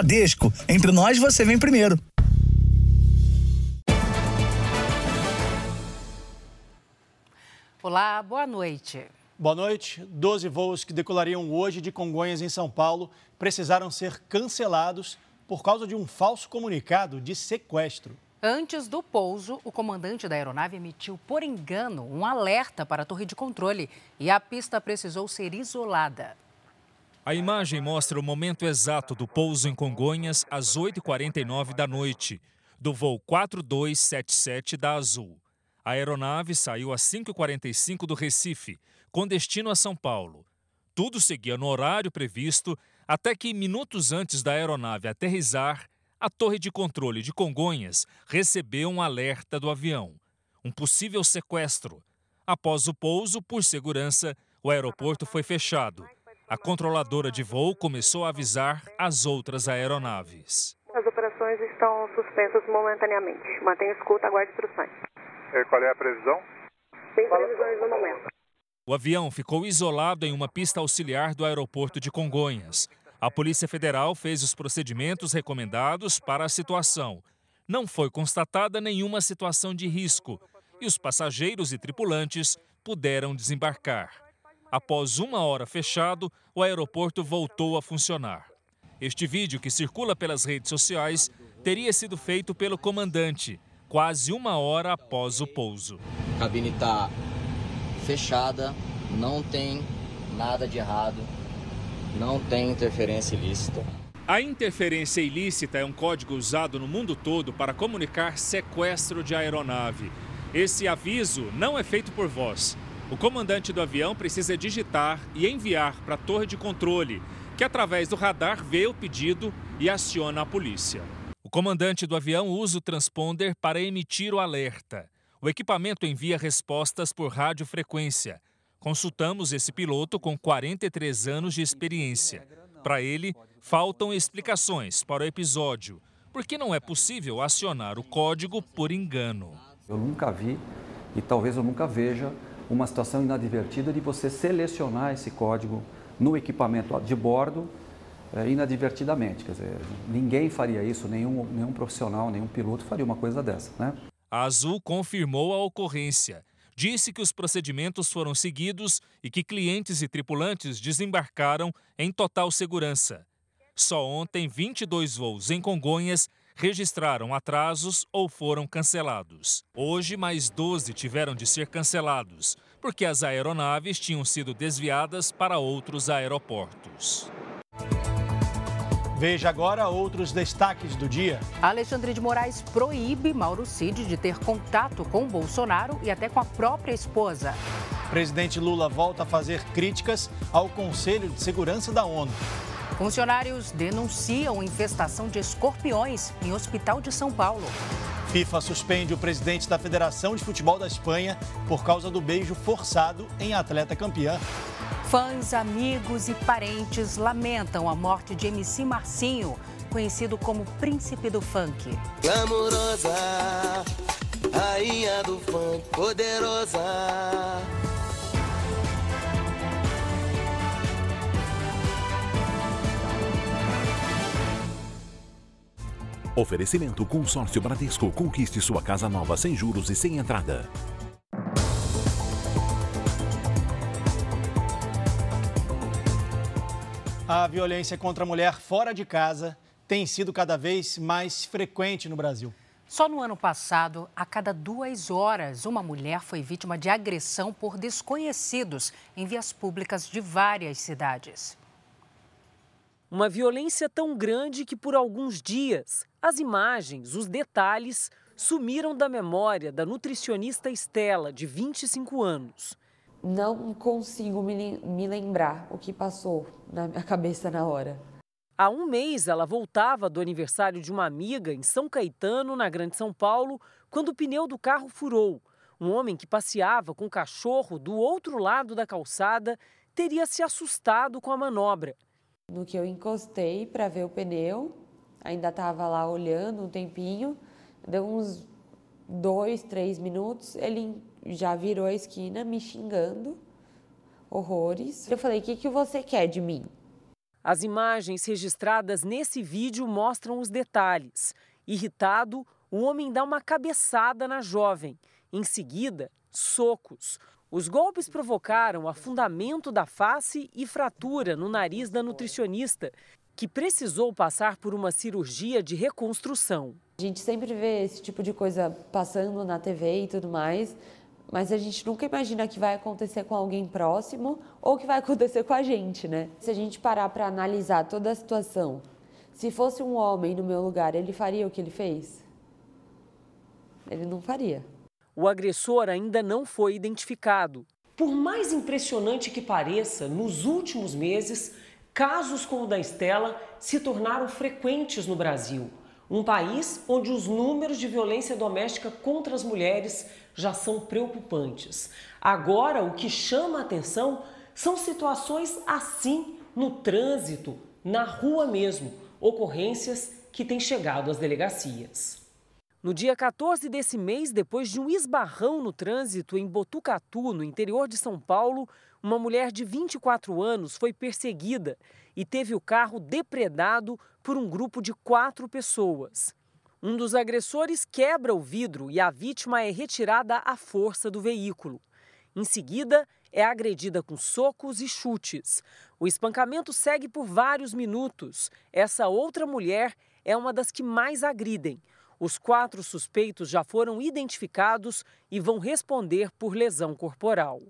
Bradesco. Entre nós, você vem primeiro. Olá, boa noite. Boa noite. Doze voos que decolariam hoje de Congonhas, em São Paulo, precisaram ser cancelados por causa de um falso comunicado de sequestro. Antes do pouso, o comandante da aeronave emitiu, por engano, um alerta para a torre de controle e a pista precisou ser isolada. A imagem mostra o momento exato do pouso em Congonhas às 8h49 da noite, do voo 4277 da Azul. A aeronave saiu às 5h45 do Recife, com destino a São Paulo. Tudo seguia no horário previsto, até que, minutos antes da aeronave aterrizar, a torre de controle de Congonhas recebeu um alerta do avião. Um possível sequestro. Após o pouso, por segurança, o aeroporto foi fechado. A controladora de voo começou a avisar as outras aeronaves. As operações estão suspensas momentaneamente. Mantenha escuta, aguarde instruções. E qual é a previsão? Sem previsões no momento. O avião ficou isolado em uma pista auxiliar do aeroporto de Congonhas. A Polícia Federal fez os procedimentos recomendados para a situação. Não foi constatada nenhuma situação de risco e os passageiros e tripulantes puderam desembarcar. Após uma hora fechado, o aeroporto voltou a funcionar. Este vídeo, que circula pelas redes sociais, teria sido feito pelo comandante, quase uma hora após o pouso. A cabine está fechada, não tem nada de errado não tem interferência ilícita. A interferência ilícita é um código usado no mundo todo para comunicar sequestro de aeronave. Esse aviso não é feito por voz. O comandante do avião precisa digitar e enviar para a torre de controle, que através do radar vê o pedido e aciona a polícia. O comandante do avião usa o transponder para emitir o alerta. O equipamento envia respostas por radiofrequência. Consultamos esse piloto com 43 anos de experiência. Para ele, faltam explicações para o episódio, porque não é possível acionar o código por engano. Eu nunca vi e talvez eu nunca veja uma situação inadvertida de você selecionar esse código no equipamento de bordo é, inadvertidamente. Quer dizer, ninguém faria isso, nenhum, nenhum profissional, nenhum piloto faria uma coisa dessa. Né? A Azul confirmou a ocorrência disse que os procedimentos foram seguidos e que clientes e tripulantes desembarcaram em total segurança. Só ontem, 22 voos em Congonhas registraram atrasos ou foram cancelados. Hoje, mais 12 tiveram de ser cancelados, porque as aeronaves tinham sido desviadas para outros aeroportos. Veja agora outros destaques do dia. Alexandre de Moraes proíbe Mauro Cid de ter contato com Bolsonaro e até com a própria esposa. Presidente Lula volta a fazer críticas ao Conselho de Segurança da ONU. Funcionários denunciam infestação de escorpiões em hospital de São Paulo. FIFA suspende o presidente da Federação de Futebol da Espanha por causa do beijo forçado em atleta campeã. Fãs, amigos e parentes lamentam a morte de MC Marcinho, conhecido como Príncipe do Funk. Glamourosa, rainha do funk, poderosa. Oferecimento Consórcio Bradesco. Conquiste sua casa nova sem juros e sem entrada. A violência contra a mulher fora de casa tem sido cada vez mais frequente no Brasil. Só no ano passado, a cada duas horas, uma mulher foi vítima de agressão por desconhecidos em vias públicas de várias cidades. Uma violência tão grande que, por alguns dias, as imagens, os detalhes sumiram da memória da nutricionista Estela, de 25 anos não consigo me, lembrar o que passou na minha cabeça na hora. Há um mês, ela voltava do aniversário de uma amiga em São Caetano, na Grande São Paulo, quando o pneu do carro furou. Um homem que passeava com o cachorro do outro lado da calçada teria se assustado com a manobra. No que eu encostei para ver o pneu, ainda estava lá olhando um tempinho, deu uns dois, três minutos, ele já virou a esquina me xingando horrores. Eu falei: "O que que você quer de mim?" As imagens registradas nesse vídeo mostram os detalhes. Irritado, o homem dá uma cabeçada na jovem. Em seguida, socos. Os golpes provocaram afundamento da face e fratura no nariz da nutricionista, que precisou passar por uma cirurgia de reconstrução. A gente sempre vê esse tipo de coisa passando na TV e tudo mais, mas a gente nunca imagina que vai acontecer com alguém próximo ou que vai acontecer com a gente, né? Se a gente parar para analisar toda a situação, se fosse um homem no meu lugar, ele faria o que ele fez? Ele não faria. O agressor ainda não foi identificado. Por mais impressionante que pareça, nos últimos meses, casos como o da Estela se tornaram frequentes no Brasil. Um país onde os números de violência doméstica contra as mulheres já são preocupantes. Agora, o que chama a atenção são situações assim no trânsito, na rua mesmo, ocorrências que têm chegado às delegacias. No dia 14 desse mês, depois de um esbarrão no trânsito em Botucatu, no interior de São Paulo, uma mulher de 24 anos foi perseguida e teve o carro depredado por um grupo de quatro pessoas. Um dos agressores quebra o vidro e a vítima é retirada à força do veículo. Em seguida, é agredida com socos e chutes. O espancamento segue por vários minutos. Essa outra mulher é uma das que mais agridem. Os quatro suspeitos já foram identificados e vão responder por lesão corporal.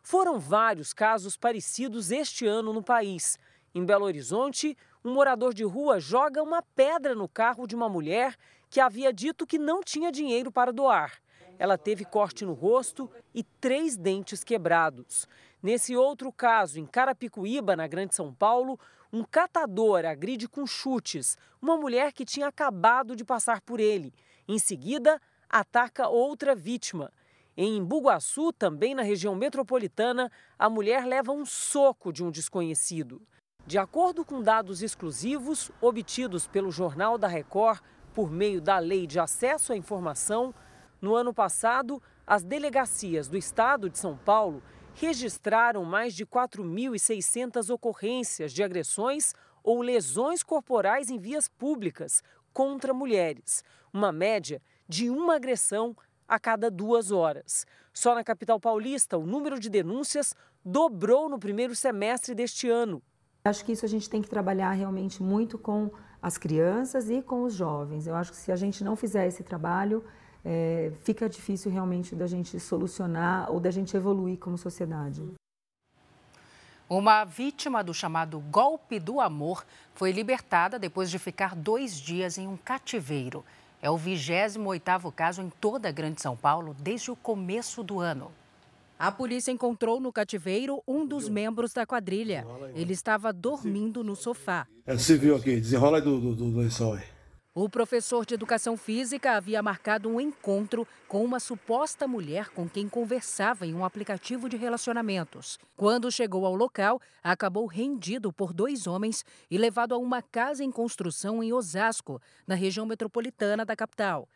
Foram vários casos parecidos este ano no país. Em Belo Horizonte, um morador de rua joga uma pedra no carro de uma mulher que havia dito que não tinha dinheiro para doar. Ela teve corte no rosto e três dentes quebrados. Nesse outro caso, em Carapicuíba, na Grande São Paulo, um catador agride com chutes uma mulher que tinha acabado de passar por ele. Em seguida, ataca outra vítima. Em Bugaçu, também na região metropolitana, a mulher leva um soco de um desconhecido. De acordo com dados exclusivos obtidos pelo Jornal da Record por meio da Lei de Acesso à Informação, no ano passado, as delegacias do estado de São Paulo registraram mais de 4.600 ocorrências de agressões ou lesões corporais em vias públicas contra mulheres, uma média de uma agressão a cada duas horas. Só na capital paulista, o número de denúncias dobrou no primeiro semestre deste ano. Acho que isso a gente tem que trabalhar realmente muito com as crianças e com os jovens. Eu acho que se a gente não fizer esse trabalho, é, fica difícil realmente da gente solucionar ou da gente evoluir como sociedade. Uma vítima do chamado golpe do amor foi libertada depois de ficar dois dias em um cativeiro. É o 28º caso em toda a Grande São Paulo desde o começo do ano. A polícia encontrou no cativeiro um dos membros da quadrilha. Ele estava dormindo no sofá. É, você viu aqui, desenrola aí do, do, do lençol aí. O professor de educação física havia marcado um encontro com uma suposta mulher com quem conversava em um aplicativo de relacionamentos. Quando chegou ao local, acabou rendido por dois homens e levado a uma casa em construção em Osasco, na região metropolitana da capital.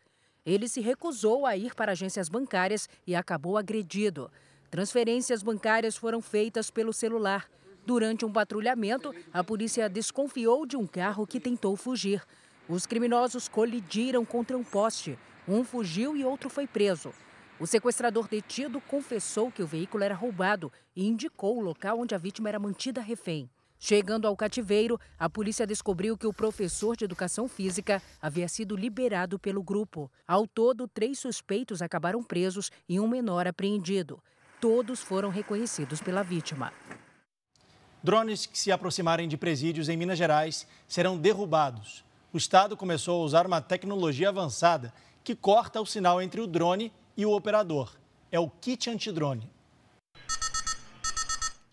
Ele se recusou a ir para agências bancárias e acabou agredido. Transferências bancárias foram feitas pelo celular. Durante um patrulhamento, a polícia desconfiou de um carro que tentou fugir. Os criminosos colidiram contra um poste. Um fugiu e outro foi preso. O sequestrador detido confessou que o veículo era roubado e indicou o local onde a vítima era mantida refém. Chegando ao cativeiro, a polícia descobriu que o professor de educação física havia sido liberado pelo grupo. Ao todo, três suspeitos acabaram presos e um menor apreendido. Todos foram reconhecidos pela vítima. Drones que se aproximarem de presídios em Minas Gerais serão derrubados o Estado começou a usar uma tecnologia avançada que corta o sinal entre o drone e o operador. É o kit antidrone.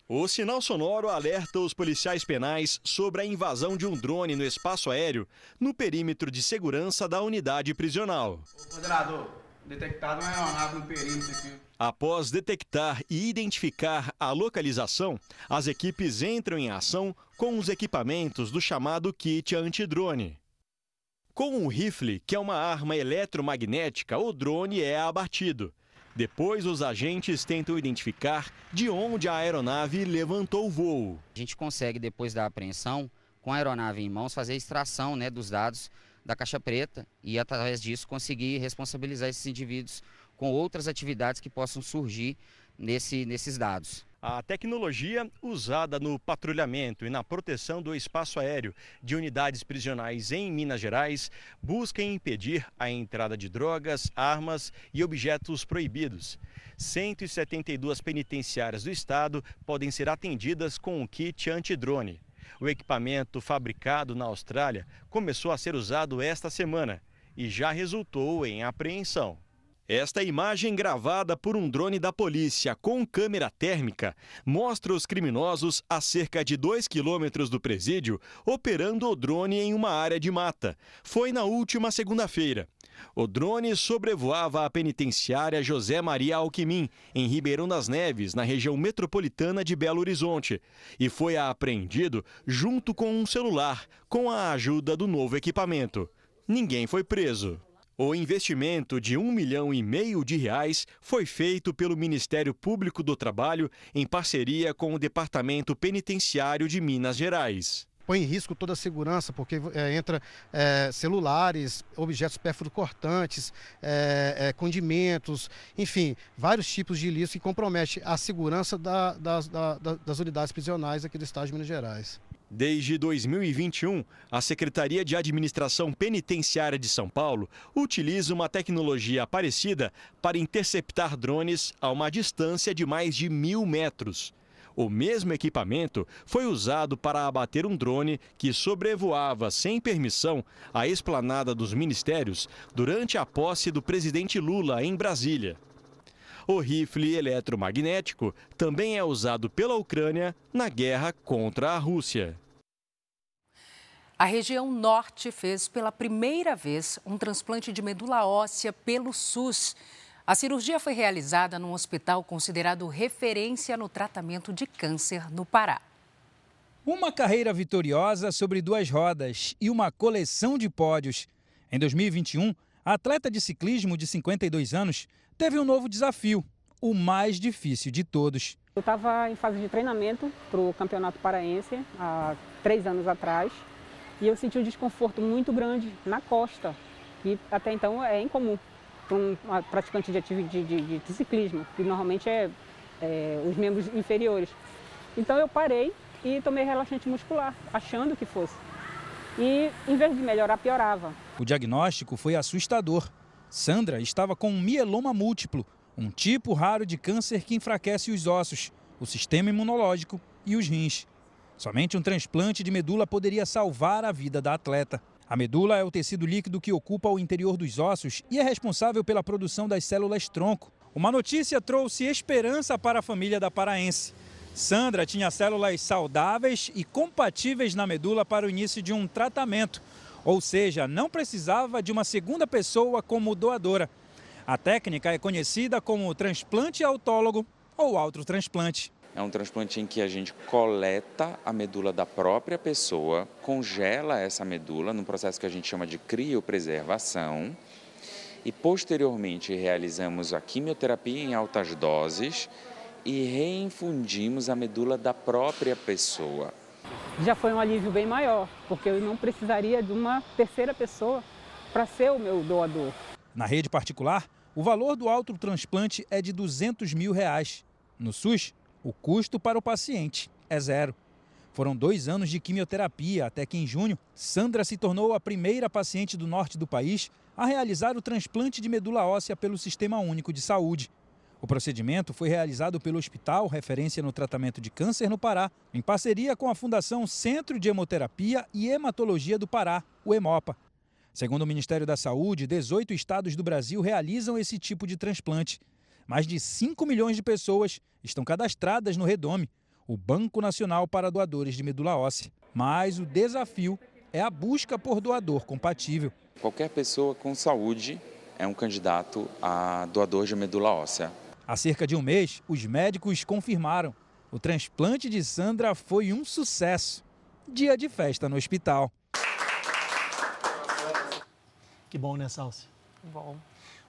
O sinal sonoro alerta os policiais penais sobre a invasão de um drone no espaço aéreo no perímetro de segurança da unidade prisional. Ô, coordenador, detectado uma aeronave no perímetro aqui. Após detectar e identificar a localização, as equipes entram em ação com os equipamentos do chamado kit antidrone. Com um rifle, que é uma arma eletromagnética, o drone é abatido. Depois, os agentes tentam identificar de onde a aeronave levantou o voo. A gente consegue, depois da apreensão, com a aeronave em mãos, fazer a extração né, dos dados da caixa preta e, através disso, conseguir responsabilizar esses indivíduos com outras atividades que possam surgir nesse, nesses dados. A tecnologia usada no patrulhamento e na proteção do espaço aéreo de unidades prisionais em Minas Gerais busca impedir a entrada de drogas, armas e objetos proibidos. 172 penitenciárias do estado podem ser atendidas com um kit antidrone. O equipamento fabricado na Austrália começou a ser usado esta semana e já resultou em apreensão. Esta imagem gravada por um drone da polícia com câmera térmica mostra os criminosos a cerca de 2 quilômetros do presídio operando o drone em uma área de mata. Foi na última segunda-feira. O drone sobrevoava a penitenciária José Maria Alquimim, em Ribeirão das Neves, na região metropolitana de Belo Horizonte, e foi apreendido junto com um celular, com a ajuda do novo equipamento. Ninguém foi preso. O investimento de um milhão e meio de reais foi feito pelo Ministério Público do Trabalho em parceria com o Departamento Penitenciário de Minas Gerais põe em risco toda a segurança, porque é, entra é, celulares, objetos pérfuro-cortantes, é, é, condimentos, enfim, vários tipos de ilícitos que comprometem a segurança da, das, da, das unidades prisionais aqui do Estado de Minas Gerais. Desde 2021, a Secretaria de Administração Penitenciária de São Paulo utiliza uma tecnologia parecida para interceptar drones a uma distância de mais de mil metros. O mesmo equipamento foi usado para abater um drone que sobrevoava sem permissão a esplanada dos ministérios durante a posse do presidente Lula em Brasília. O rifle eletromagnético também é usado pela Ucrânia na guerra contra a Rússia. A região norte fez pela primeira vez um transplante de medula óssea pelo SUS. A cirurgia foi realizada num hospital considerado referência no tratamento de câncer no Pará. Uma carreira vitoriosa sobre duas rodas e uma coleção de pódios. Em 2021, a atleta de ciclismo de 52 anos teve um novo desafio, o mais difícil de todos. Eu estava em fase de treinamento para o Campeonato Paraense há três anos atrás e eu senti um desconforto muito grande na costa, que até então é incomum para um praticante de, de, de, de, ciclismo, que normalmente é, é os membros inferiores. Então eu parei e tomei relaxante muscular, achando que fosse. E em vez de melhorar, piorava. O diagnóstico foi assustador. Sandra estava com um mieloma múltiplo, um tipo raro de câncer que enfraquece os ossos, o sistema imunológico e os rins. Somente um transplante de medula poderia salvar a vida da atleta. A medula é o tecido líquido que ocupa o interior dos ossos e é responsável pela produção das células tronco. Uma notícia trouxe esperança para a família da paraense. Sandra tinha células saudáveis e compatíveis na medula para o início de um tratamento, ou seja, não precisava de uma segunda pessoa como doadora. A técnica é conhecida como transplante autólogo ou autotransplante. É um transplante em que a gente coleta a medula da própria pessoa, congela essa medula num processo que a gente chama de criopreservação e posteriormente realizamos a quimioterapia em altas doses e reinfundimos a medula da própria pessoa. Já foi um alívio bem maior, porque eu não precisaria de uma terceira pessoa para ser o meu doador. Na rede particular, o valor do autotransplante é de 200 mil reais. No SUS, o custo para o paciente é zero. Foram dois anos de quimioterapia até que, em junho, Sandra se tornou a primeira paciente do norte do país a realizar o transplante de medula óssea pelo Sistema Único de Saúde. O procedimento foi realizado pelo Hospital Referência no Tratamento de Câncer no Pará, em parceria com a Fundação Centro de Hemoterapia e Hematologia do Pará, o EMOPA. Segundo o Ministério da Saúde, 18 estados do Brasil realizam esse tipo de transplante. Mais de 5 milhões de pessoas estão cadastradas no Redome, o Banco Nacional para Doadores de Medula Óssea. Mas o desafio é a busca por doador compatível. Qualquer pessoa com saúde é um candidato a doador de medula óssea. Há cerca de um mês, os médicos confirmaram. O transplante de Sandra foi um sucesso. Dia de festa no hospital. Que bom, né, Salsi? Bom.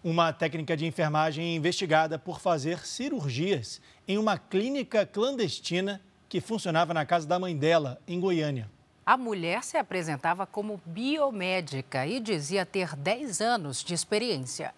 Uma técnica de enfermagem é investigada por fazer cirurgias em uma clínica clandestina que funcionava na casa da mãe dela, em Goiânia. A mulher se apresentava como biomédica e dizia ter 10 anos de experiência.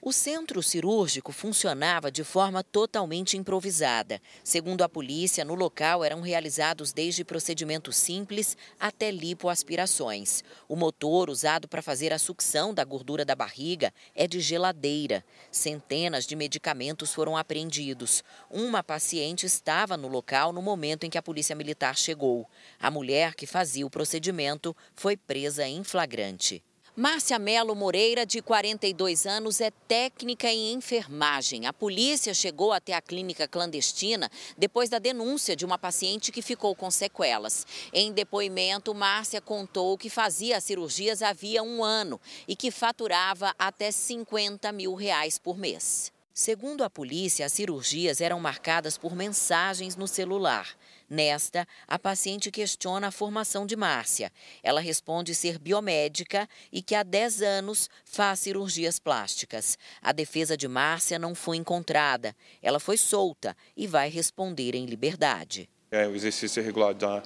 O centro cirúrgico funcionava de forma totalmente improvisada. Segundo a polícia, no local eram realizados desde procedimentos simples até lipoaspirações. O motor usado para fazer a sucção da gordura da barriga é de geladeira. Centenas de medicamentos foram apreendidos. Uma paciente estava no local no momento em que a polícia militar chegou. A mulher que fazia o procedimento foi presa em flagrante. Márcia Melo Moreira, de 42 anos, é técnica em enfermagem. A polícia chegou até a clínica clandestina depois da denúncia de uma paciente que ficou com sequelas. Em depoimento, Márcia contou que fazia cirurgias havia um ano e que faturava até 50 mil reais por mês. Segundo a polícia, as cirurgias eram marcadas por mensagens no celular. Nesta, a paciente questiona a formação de Márcia. Ela responde ser biomédica e que há 10 anos faz cirurgias plásticas. A defesa de Márcia não foi encontrada. Ela foi solta e vai responder em liberdade. É o exercício regular da,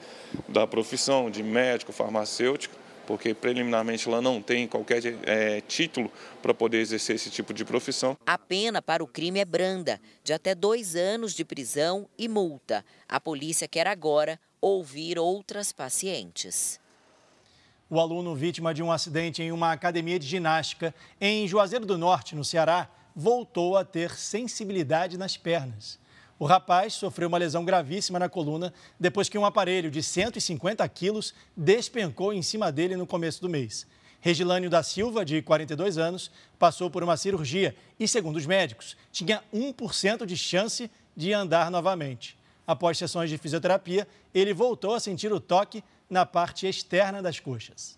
da profissão de médico, farmacêutico, porque preliminarmente ela não tem qualquer é, título para poder exercer esse tipo de profissão. A pena para o crime é branda, de até dois anos de prisão e multa. A polícia quer agora ouvir outras pacientes. O aluno vítima de um acidente em uma academia de ginástica em Juazeiro do Norte, no Ceará, voltou a ter sensibilidade nas pernas. O rapaz sofreu uma lesão gravíssima na coluna depois que um aparelho de 150 quilos despencou em cima dele no começo do mês. Regilânio da Silva, de 42 anos, passou por uma cirurgia e, segundo os médicos, tinha 1% de chance de andar novamente. Após sessões de fisioterapia, ele voltou a sentir o toque na parte externa das coxas.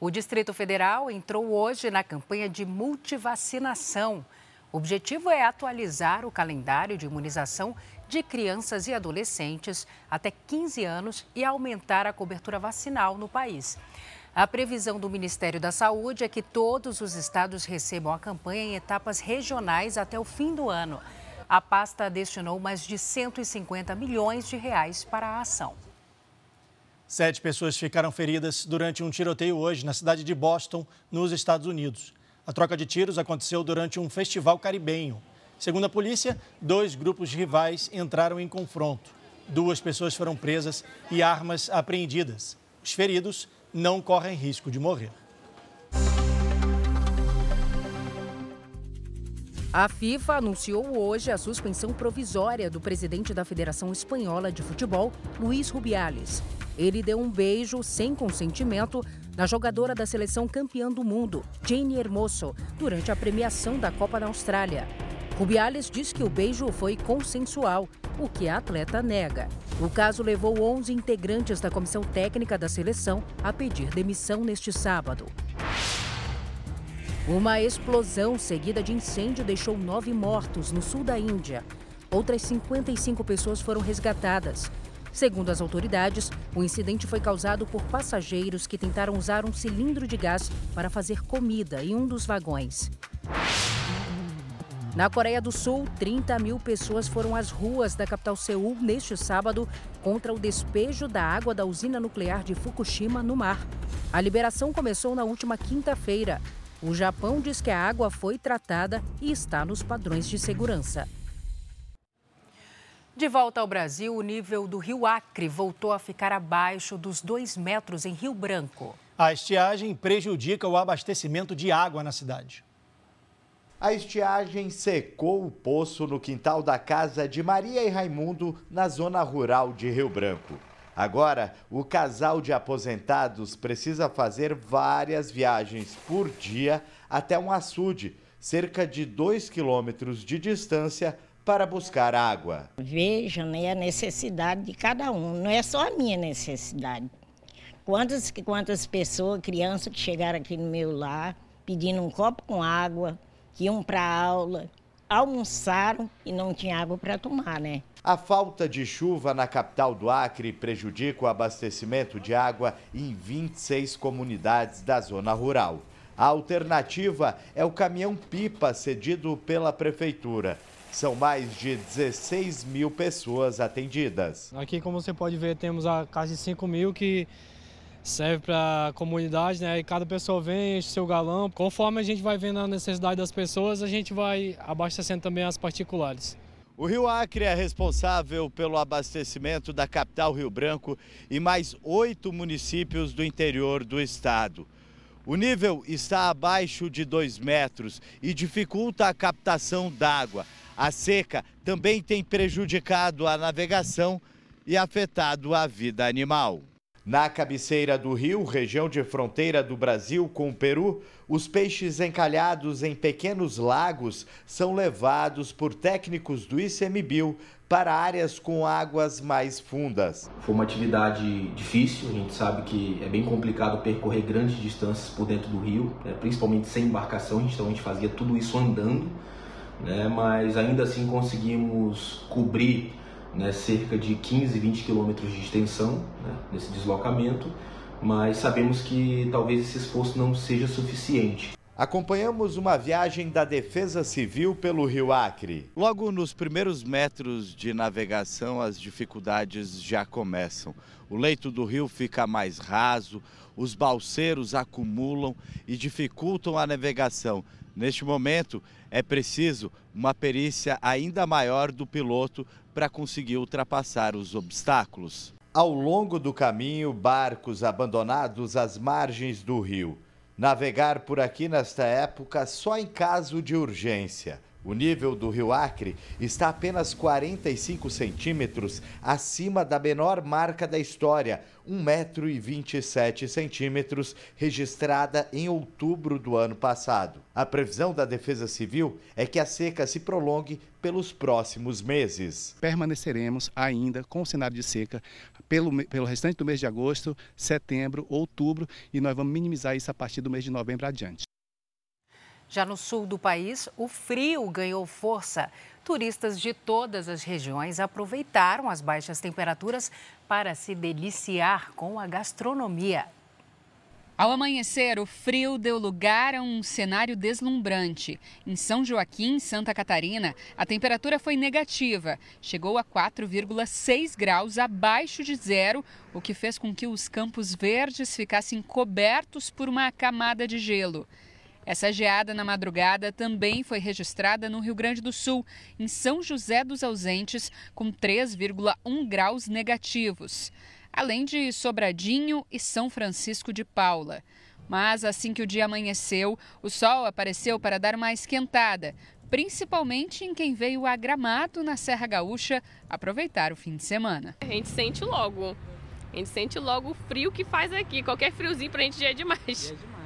O Distrito Federal entrou hoje na campanha de multivacinação. O objetivo é atualizar o calendário de imunização de crianças e adolescentes até 15 anos e aumentar a cobertura vacinal no país. A previsão do Ministério da Saúde é que todos os estados recebam a campanha em etapas regionais até o fim do ano. A pasta destinou mais de 150 milhões de reais para a ação. Sete pessoas ficaram feridas durante um tiroteio hoje na cidade de Boston, nos Estados Unidos. A troca de tiros aconteceu durante um festival caribenho. Segundo a polícia, dois grupos rivais entraram em confronto. Duas pessoas foram presas e armas apreendidas. Os feridos não correm risco de morrer. A FIFA anunciou hoje a suspensão provisória do presidente da Federação Espanhola de Futebol, Luiz Rubiales. Ele deu um beijo sem consentimento na jogadora da seleção campeã do mundo, Jane Hermoso, durante a premiação da Copa na Austrália. Rubiales diz que o beijo foi consensual, o que a atleta nega. O caso levou 11 integrantes da comissão técnica da seleção a pedir demissão neste sábado. Uma explosão seguida de incêndio deixou nove mortos no sul da Índia. Outras 55 pessoas foram resgatadas. Segundo as autoridades, o incidente foi causado por passageiros que tentaram usar um cilindro de gás para fazer comida em um dos vagões. Na Coreia do Sul, 30 mil pessoas foram às ruas da capital Seul neste sábado contra o despejo da água da usina nuclear de Fukushima no mar. A liberação começou na última quinta-feira. O Japão diz que a água foi tratada e está nos padrões de segurança. De volta ao Brasil, o nível do rio Acre voltou a ficar abaixo dos dois metros em Rio Branco. A estiagem prejudica o abastecimento de água na cidade. A estiagem secou o poço no quintal da casa de Maria e Raimundo, na zona rural de Rio Branco. Agora, o casal de aposentados precisa fazer várias viagens por dia até um açude, cerca de 2 quilômetros de distância, para buscar água. Veja né, a necessidade de cada um, não é só a minha necessidade. Quantas, quantas pessoas, crianças que chegaram aqui no meu lar pedindo um copo com água, que iam para aula, almoçaram e não tinha água para tomar, né? A falta de chuva na capital do Acre prejudica o abastecimento de água em 26 comunidades da zona rural. A alternativa é o caminhão-pipa cedido pela prefeitura. São mais de 16 mil pessoas atendidas. Aqui, como você pode ver, temos a casa de 5 mil que serve para a comunidade, né? E cada pessoa vem, enche seu galão. Conforme a gente vai vendo a necessidade das pessoas, a gente vai abastecendo também as particulares. O Rio Acre é responsável pelo abastecimento da capital Rio Branco e mais oito municípios do interior do estado. O nível está abaixo de 2 metros e dificulta a captação d'água. A seca também tem prejudicado a navegação e afetado a vida animal. Na cabeceira do rio, região de fronteira do Brasil com o Peru, os peixes encalhados em pequenos lagos são levados por técnicos do ICMBio para áreas com águas mais fundas. Foi uma atividade difícil, a gente sabe que é bem complicado percorrer grandes distâncias por dentro do rio, né, principalmente sem embarcação, então a gente fazia tudo isso andando, né, mas ainda assim conseguimos cobrir né, cerca de 15, 20 quilômetros de extensão né, nesse deslocamento, mas sabemos que talvez esse esforço não seja suficiente. Acompanhamos uma viagem da Defesa Civil pelo Rio Acre. Logo nos primeiros metros de navegação, as dificuldades já começam. O leito do rio fica mais raso, os balseiros acumulam e dificultam a navegação. Neste momento, é preciso uma perícia ainda maior do piloto para conseguir ultrapassar os obstáculos. Ao longo do caminho, barcos abandonados às margens do rio. Navegar por aqui nesta época só em caso de urgência. O nível do rio Acre está apenas 45 centímetros acima da menor marca da história, 1,27 metro registrada em outubro do ano passado. A previsão da Defesa Civil é que a seca se prolongue pelos próximos meses. Permaneceremos ainda com o cenário de seca pelo, pelo restante do mês de agosto, setembro, outubro e nós vamos minimizar isso a partir do mês de novembro adiante. Já no sul do país, o frio ganhou força. Turistas de todas as regiões aproveitaram as baixas temperaturas para se deliciar com a gastronomia. Ao amanhecer, o frio deu lugar a um cenário deslumbrante. Em São Joaquim, Santa Catarina, a temperatura foi negativa. Chegou a 4,6 graus abaixo de zero, o que fez com que os campos verdes ficassem cobertos por uma camada de gelo. Essa geada na madrugada também foi registrada no Rio Grande do Sul, em São José dos Ausentes, com 3,1 graus negativos, além de Sobradinho e São Francisco de Paula. Mas assim que o dia amanheceu, o sol apareceu para dar uma esquentada, principalmente em quem veio a Gramado, na Serra Gaúcha, aproveitar o fim de semana. A gente sente logo, a gente sente logo o frio que faz aqui. Qualquer friozinho para a gente já é demais. Já é demais,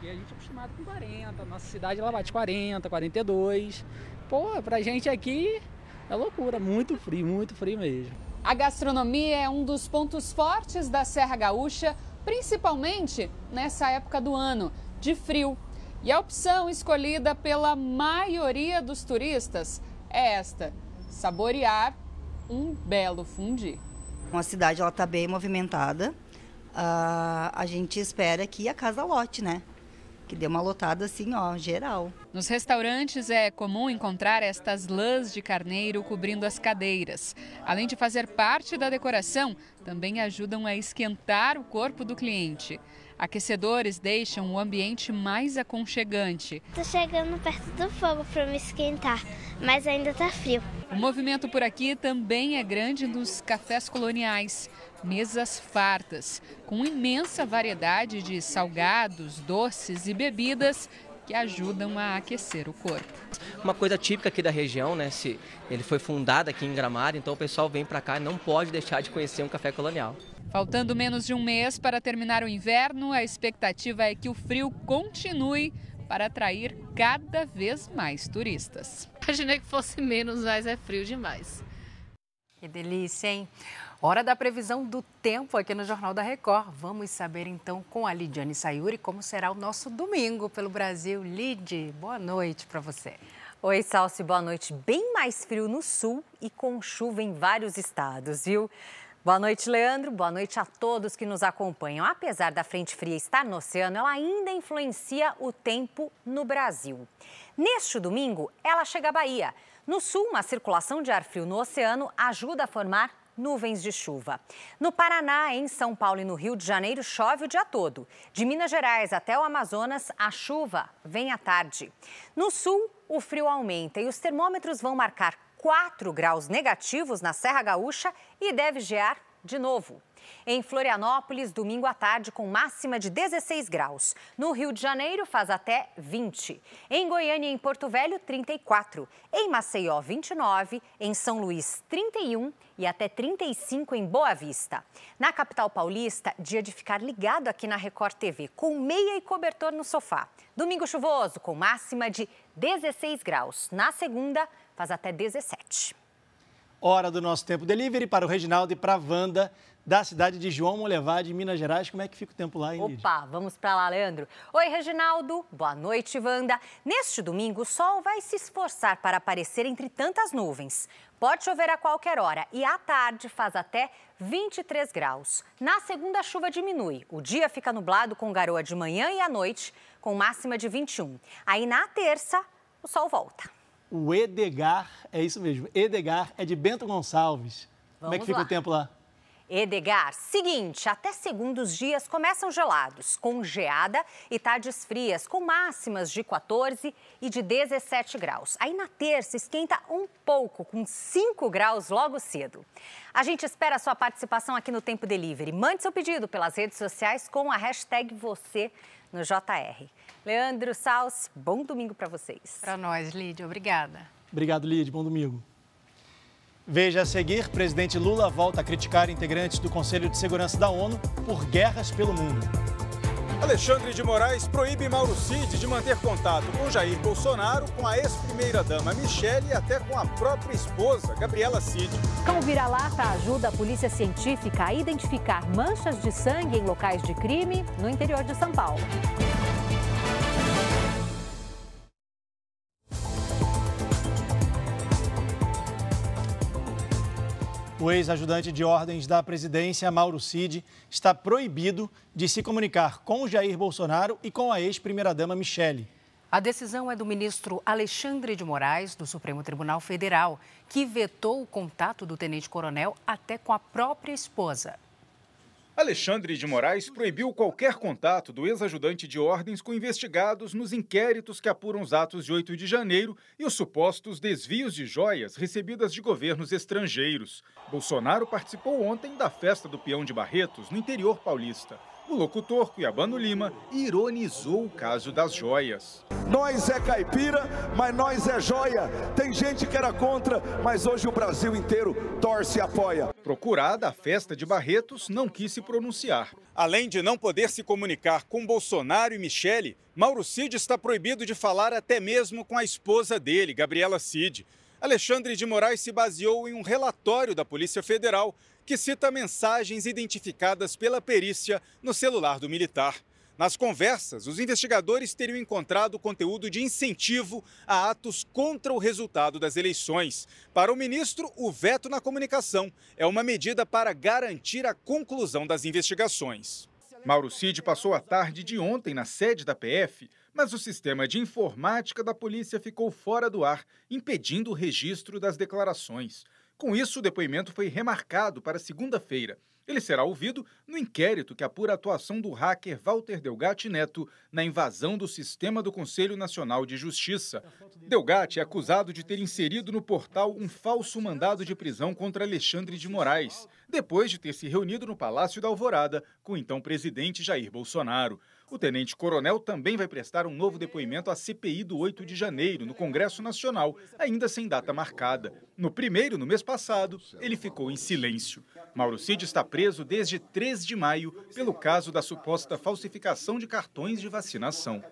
porque a gente é acostumado com 40, nossa cidade ela bate 40, 42. Pô, pra gente aqui é loucura, muito frio, muito frio mesmo. A gastronomia é um dos pontos fortes da Serra Gaúcha, principalmente nessa época do ano, de frio. E a opção escolhida pela maioria dos turistas é esta: saborear um belo fundi. A cidade ela está bem movimentada. Uh, a gente espera que a casa lote, né? Que dê uma lotada assim, ó, geral. Nos restaurantes é comum encontrar estas lãs de carneiro cobrindo as cadeiras. Além de fazer parte da decoração, também ajudam a esquentar o corpo do cliente. Aquecedores deixam o ambiente mais aconchegante. Estou chegando perto do fogo para me esquentar, mas ainda está frio. O movimento por aqui também é grande nos cafés coloniais. Mesas fartas, com imensa variedade de salgados, doces e bebidas que ajudam a aquecer o corpo. Uma coisa típica aqui da região, né? Se ele foi fundado aqui em Gramado, então o pessoal vem para cá e não pode deixar de conhecer um café colonial. Faltando menos de um mês para terminar o inverno, a expectativa é que o frio continue para atrair cada vez mais turistas. Imaginei que fosse menos, mas é frio demais. Que delícia, hein? Hora da previsão do tempo aqui no Jornal da Record. Vamos saber então com a Lidiane Sayuri como será o nosso domingo pelo Brasil. Lid, boa noite para você. Oi, Salsi, boa noite. Bem mais frio no sul e com chuva em vários estados, viu? Boa noite, Leandro. Boa noite a todos que nos acompanham. Apesar da frente fria estar no oceano, ela ainda influencia o tempo no Brasil. Neste domingo, ela chega à Bahia. No sul, uma circulação de ar frio no oceano ajuda a formar nuvens de chuva. No Paraná, em São Paulo e no Rio de Janeiro, chove o dia todo. De Minas Gerais até o Amazonas, a chuva vem à tarde. No sul, o frio aumenta e os termômetros vão marcar 4 graus negativos na Serra Gaúcha e deve gear de novo. Em Florianópolis, domingo à tarde, com máxima de 16 graus. No Rio de Janeiro, faz até 20. Em Goiânia e em Porto Velho, 34. Em Maceió, 29. Em São Luís, 31. E até 35 em Boa Vista. Na capital paulista, dia de ficar ligado aqui na Record TV, com meia e cobertor no sofá. Domingo chuvoso, com máxima de 16 graus. Na segunda, faz até 17. Hora do nosso tempo delivery para o Reginaldo e para a Wanda da cidade de João Molevade, Minas Gerais. Como é que fica o tempo lá, hein, Opa, vamos para lá, Leandro. Oi, Reginaldo. Boa noite, Wanda. Neste domingo, o sol vai se esforçar para aparecer entre tantas nuvens. Pode chover a qualquer hora e à tarde faz até 23 graus. Na segunda, a chuva diminui. O dia fica nublado com garoa de manhã e à noite, com máxima de 21. Aí na terça, o sol volta. O Edgar, é isso mesmo, Edgar é de Bento Gonçalves. Vamos Como é que fica lá. o tempo lá? Edgar, seguinte, até segundos dias começam gelados, com geada e tardes frias, com máximas de 14 e de 17 graus. Aí na terça esquenta um pouco, com 5 graus logo cedo. A gente espera a sua participação aqui no Tempo Delivery. Mande seu pedido pelas redes sociais com a hashtag você no JR. Leandro Saus, bom domingo para vocês. Para nós, Lídia, obrigada. Obrigado, Lid. Bom domingo. Veja a seguir: presidente Lula volta a criticar integrantes do Conselho de Segurança da ONU por guerras pelo mundo. Alexandre de Moraes proíbe Mauro Cid de manter contato com Jair Bolsonaro, com a ex-primeira-dama Michele e até com a própria esposa, Gabriela Cid. Cão vira-lata ajuda a polícia científica a identificar manchas de sangue em locais de crime no interior de São Paulo. O ex-ajudante de ordens da presidência, Mauro Cid, está proibido de se comunicar com Jair Bolsonaro e com a ex-primeira-dama Michele. A decisão é do ministro Alexandre de Moraes, do Supremo Tribunal Federal, que vetou o contato do tenente-coronel até com a própria esposa. Alexandre de Moraes proibiu qualquer contato do ex-ajudante de ordens com investigados nos inquéritos que apuram os atos de 8 de janeiro e os supostos desvios de joias recebidas de governos estrangeiros. Bolsonaro participou ontem da festa do peão de Barretos, no interior paulista. O locutor Cuiabano Lima ironizou o caso das joias. Nós é caipira, mas nós é joia. Tem gente que era contra, mas hoje o Brasil inteiro torce e apoia. Procurada, a festa de Barretos não quis se pronunciar. Além de não poder se comunicar com Bolsonaro e Michele, Mauro Cid está proibido de falar até mesmo com a esposa dele, Gabriela Cid. Alexandre de Moraes se baseou em um relatório da Polícia Federal que cita mensagens identificadas pela perícia no celular do militar. Nas conversas, os investigadores teriam encontrado conteúdo de incentivo a atos contra o resultado das eleições. Para o ministro, o veto na comunicação é uma medida para garantir a conclusão das investigações. Mauro Cid passou a tarde de ontem na sede da PF, mas o sistema de informática da polícia ficou fora do ar, impedindo o registro das declarações. Com isso, o depoimento foi remarcado para segunda-feira. Ele será ouvido no inquérito que apura a atuação do hacker Walter Delgatti Neto na invasão do sistema do Conselho Nacional de Justiça. Delgatti é acusado de ter inserido no portal um falso mandado de prisão contra Alexandre de Moraes, depois de ter se reunido no Palácio da Alvorada com o então presidente Jair Bolsonaro. O tenente-coronel também vai prestar um novo depoimento à CPI do 8 de janeiro, no Congresso Nacional, ainda sem data marcada. No primeiro, no mês passado, ele ficou em silêncio. Mauro Cid está preso desde 3 de maio pelo caso da suposta falsificação de cartões de vacinação.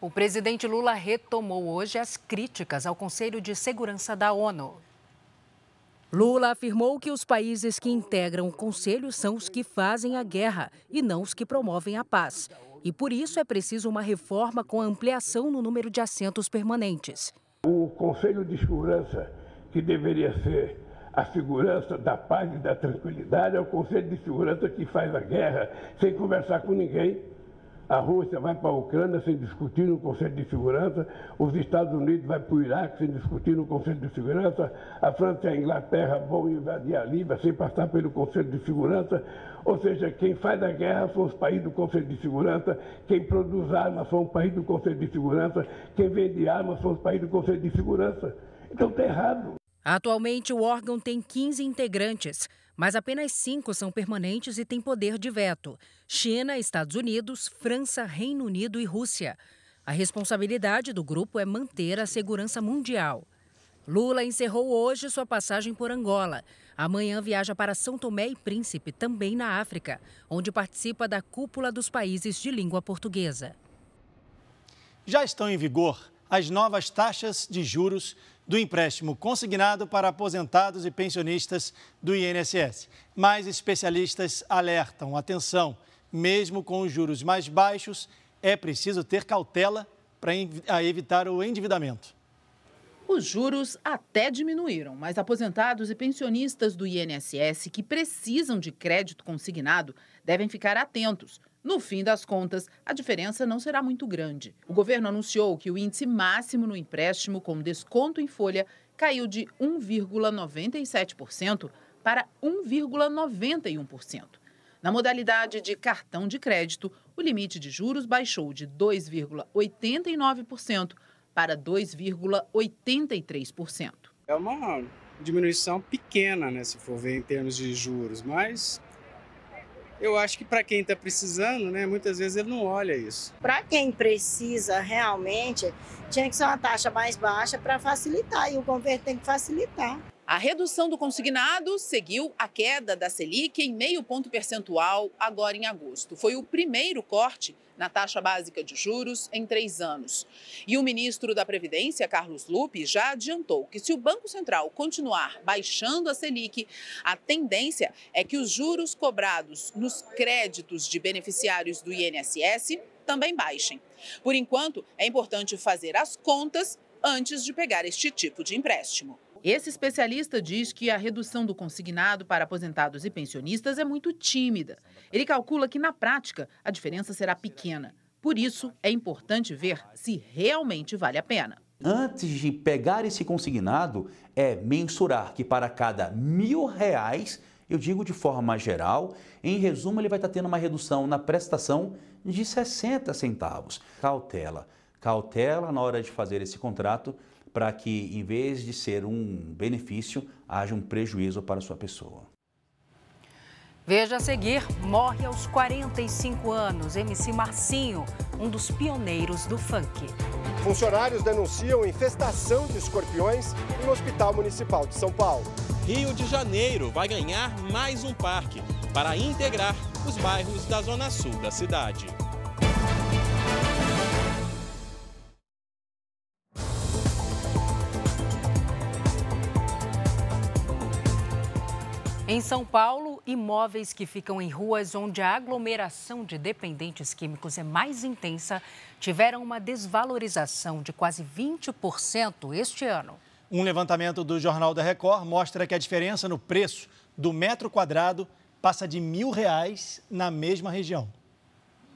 O presidente Lula retomou hoje as críticas ao Conselho de Segurança da ONU. Lula afirmou que os países que integram o Conselho são os que fazem a guerra e não os que promovem a paz. E por isso é preciso uma reforma com ampliação no número de assentos permanentes. O Conselho de Segurança, que deveria ser a segurança da paz e da tranquilidade, é o Conselho de Segurança que faz a guerra sem conversar com ninguém. A Rússia vai para a Ucrânia sem discutir no Conselho de Segurança, os Estados Unidos vai para o Iraque sem discutir no Conselho de Segurança, a França e a Inglaterra vão invadir a Líbia sem passar pelo Conselho de Segurança. Ou seja, quem faz a guerra são os países do Conselho de Segurança, quem produz armas são os países do Conselho de Segurança, quem vende armas são os países do Conselho de Segurança. Então está errado. Atualmente, o órgão tem 15 integrantes, mas apenas cinco são permanentes e têm poder de veto: China, Estados Unidos, França, Reino Unido e Rússia. A responsabilidade do grupo é manter a segurança mundial. Lula encerrou hoje sua passagem por Angola. Amanhã viaja para São Tomé e Príncipe, também na África, onde participa da cúpula dos países de língua portuguesa. Já estão em vigor as novas taxas de juros do empréstimo consignado para aposentados e pensionistas do INSS. Mas especialistas alertam: atenção, mesmo com os juros mais baixos, é preciso ter cautela para evitar o endividamento. Os juros até diminuíram, mas aposentados e pensionistas do INSS que precisam de crédito consignado devem ficar atentos no fim das contas, a diferença não será muito grande. O governo anunciou que o índice máximo no empréstimo com desconto em folha caiu de 1,97% para 1,91%. Na modalidade de cartão de crédito, o limite de juros baixou de 2,89% para 2,83%. É uma diminuição pequena, né, se for ver em termos de juros, mas eu acho que para quem está precisando, né, muitas vezes ele não olha isso. Para quem precisa realmente, tinha que ser uma taxa mais baixa para facilitar e o governo tem que facilitar. A redução do consignado seguiu a queda da Selic em meio ponto percentual agora em agosto. Foi o primeiro corte na taxa básica de juros em três anos. E o ministro da Previdência, Carlos Lupe, já adiantou que se o Banco Central continuar baixando a Selic, a tendência é que os juros cobrados nos créditos de beneficiários do INSS também baixem. Por enquanto, é importante fazer as contas antes de pegar este tipo de empréstimo. Esse especialista diz que a redução do consignado para aposentados e pensionistas é muito tímida. Ele calcula que, na prática, a diferença será pequena. Por isso, é importante ver se realmente vale a pena. Antes de pegar esse consignado, é mensurar que para cada mil reais, eu digo de forma geral, em resumo, ele vai estar tendo uma redução na prestação de 60 centavos. Cautela, cautela na hora de fazer esse contrato para que, em vez de ser um benefício, haja um prejuízo para a sua pessoa. Veja a seguir: morre aos 45 anos MC Marcinho, um dos pioneiros do funk. Funcionários denunciam infestação de escorpiões no Hospital Municipal de São Paulo. Rio de Janeiro vai ganhar mais um parque para integrar os bairros da zona sul da cidade. Em São Paulo, imóveis que ficam em ruas onde a aglomeração de dependentes químicos é mais intensa tiveram uma desvalorização de quase 20% este ano. Um levantamento do Jornal da Record mostra que a diferença no preço do metro quadrado passa de mil reais na mesma região.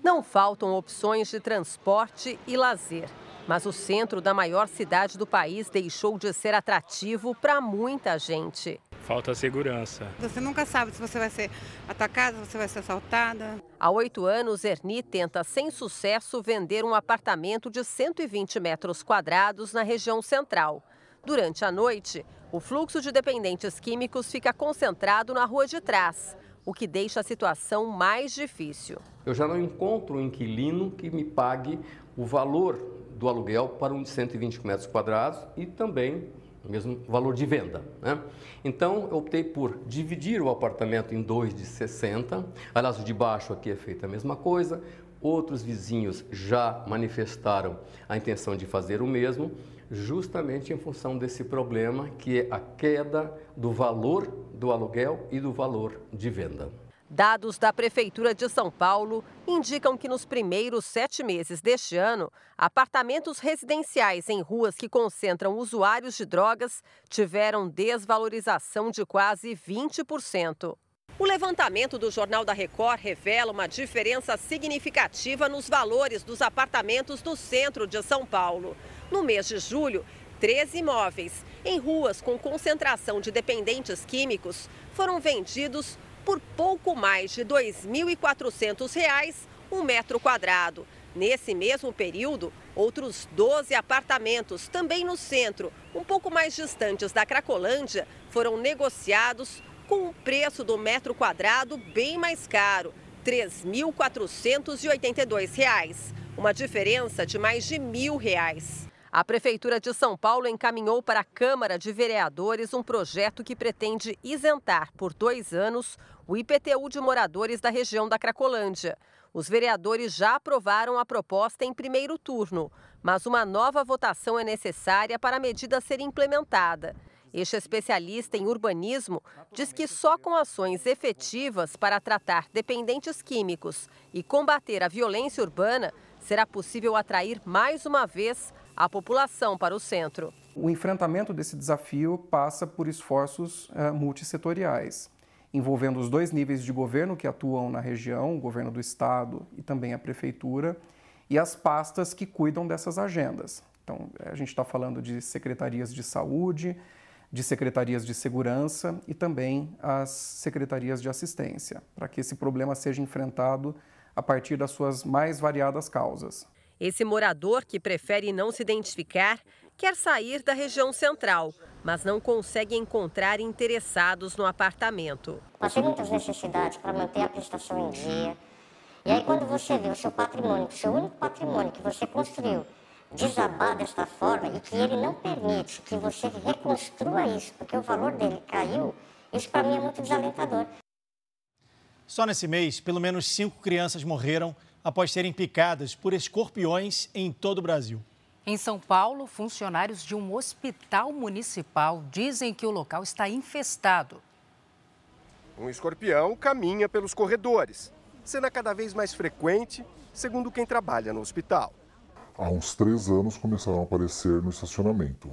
Não faltam opções de transporte e lazer, mas o centro da maior cidade do país deixou de ser atrativo para muita gente falta segurança. Você nunca sabe se você vai ser atacada, se você vai ser assaltada. Há oito anos, Erni tenta, sem sucesso, vender um apartamento de 120 metros quadrados na região central. Durante a noite, o fluxo de dependentes químicos fica concentrado na rua de trás, o que deixa a situação mais difícil. Eu já não encontro um inquilino que me pague o valor do aluguel para um de 120 metros quadrados e também o mesmo valor de venda. Né? Então, eu optei por dividir o apartamento em dois de 60. Aliás, o de baixo aqui é feita a mesma coisa. Outros vizinhos já manifestaram a intenção de fazer o mesmo, justamente em função desse problema que é a queda do valor do aluguel e do valor de venda. Dados da Prefeitura de São Paulo indicam que nos primeiros sete meses deste ano, apartamentos residenciais em ruas que concentram usuários de drogas tiveram desvalorização de quase 20%. O levantamento do Jornal da Record revela uma diferença significativa nos valores dos apartamentos no centro de São Paulo. No mês de julho, 13 imóveis em ruas com concentração de dependentes químicos foram vendidos por pouco mais de R$ 2.400 um metro quadrado. Nesse mesmo período, outros 12 apartamentos, também no centro, um pouco mais distantes da Cracolândia, foram negociados com um preço do metro quadrado bem mais caro, R$ 3.482, uma diferença de mais de mil reais. A Prefeitura de São Paulo encaminhou para a Câmara de Vereadores um projeto que pretende isentar por dois anos o IPTU de moradores da região da Cracolândia. Os vereadores já aprovaram a proposta em primeiro turno, mas uma nova votação é necessária para a medida ser implementada. Este especialista em urbanismo diz que só com ações efetivas para tratar dependentes químicos e combater a violência urbana será possível atrair mais uma vez a população para o centro. O enfrentamento desse desafio passa por esforços uh, multissetoriais, envolvendo os dois níveis de governo que atuam na região, o governo do estado e também a prefeitura, e as pastas que cuidam dessas agendas. Então, a gente está falando de secretarias de saúde, de secretarias de segurança e também as secretarias de assistência, para que esse problema seja enfrentado a partir das suas mais variadas causas. Esse morador, que prefere não se identificar, quer sair da região central, mas não consegue encontrar interessados no apartamento. Passei muitas necessidades para manter a prestação em dia. E aí, quando você vê o seu patrimônio, o seu único patrimônio que você construiu, desabar desta forma e que ele não permite que você reconstrua isso, porque o valor dele caiu, isso para mim é muito desalentador. Só nesse mês, pelo menos cinco crianças morreram após serem picadas por escorpiões em todo o Brasil. Em São Paulo, funcionários de um hospital municipal dizem que o local está infestado. Um escorpião caminha pelos corredores, cena cada vez mais frequente, segundo quem trabalha no hospital. Há uns três anos começaram a aparecer no estacionamento,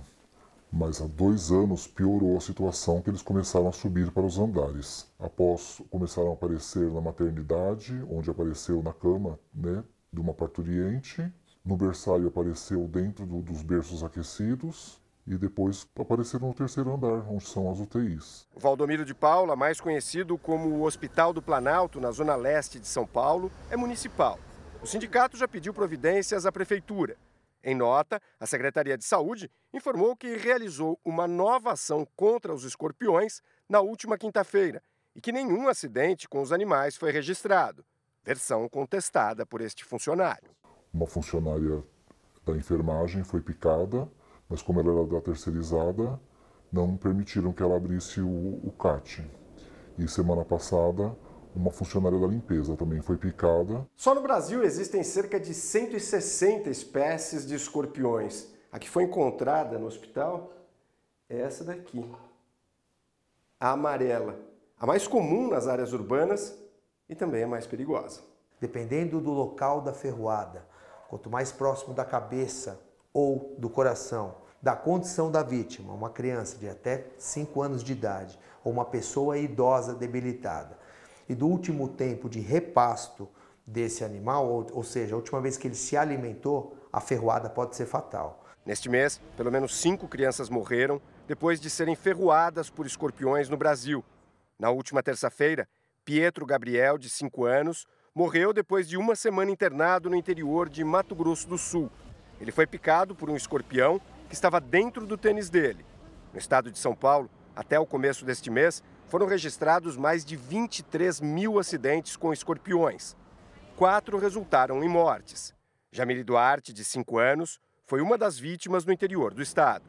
mas há dois anos piorou a situação que eles começaram a subir para os andares. Após começaram a aparecer na maternidade, onde apareceu na cama né, de uma parturiente, no berçário apareceu dentro do, dos berços aquecidos e depois apareceram no terceiro andar, onde são as UTIs. O Valdomiro de Paula, mais conhecido como o Hospital do Planalto, na zona leste de São Paulo, é municipal. O sindicato já pediu providências à prefeitura. Em nota, a Secretaria de Saúde informou que realizou uma nova ação contra os escorpiões na última quinta-feira e que nenhum acidente com os animais foi registrado. Versão contestada por este funcionário. Uma funcionária da enfermagem foi picada, mas como ela era da terceirizada, não permitiram que ela abrisse o, o CAT. E semana passada, uma funcionária da limpeza também foi picada. Só no Brasil existem cerca de 160 espécies de escorpiões. A que foi encontrada no hospital é essa daqui, a amarela. A mais comum nas áreas urbanas e também a mais perigosa. Dependendo do local da ferroada, quanto mais próximo da cabeça ou do coração, da condição da vítima, uma criança de até 5 anos de idade ou uma pessoa idosa debilitada, e do último tempo de repasto desse animal, ou, ou seja, a última vez que ele se alimentou, a ferroada pode ser fatal. Neste mês, pelo menos cinco crianças morreram depois de serem ferroadas por escorpiões no Brasil. Na última terça-feira, Pietro Gabriel, de 5 anos, morreu depois de uma semana internado no interior de Mato Grosso do Sul. Ele foi picado por um escorpião que estava dentro do tênis dele. No estado de São Paulo, até o começo deste mês, foram registrados mais de 23 mil acidentes com escorpiões. Quatro resultaram em mortes. Jamile Duarte, de 5 anos, foi uma das vítimas no interior do estado.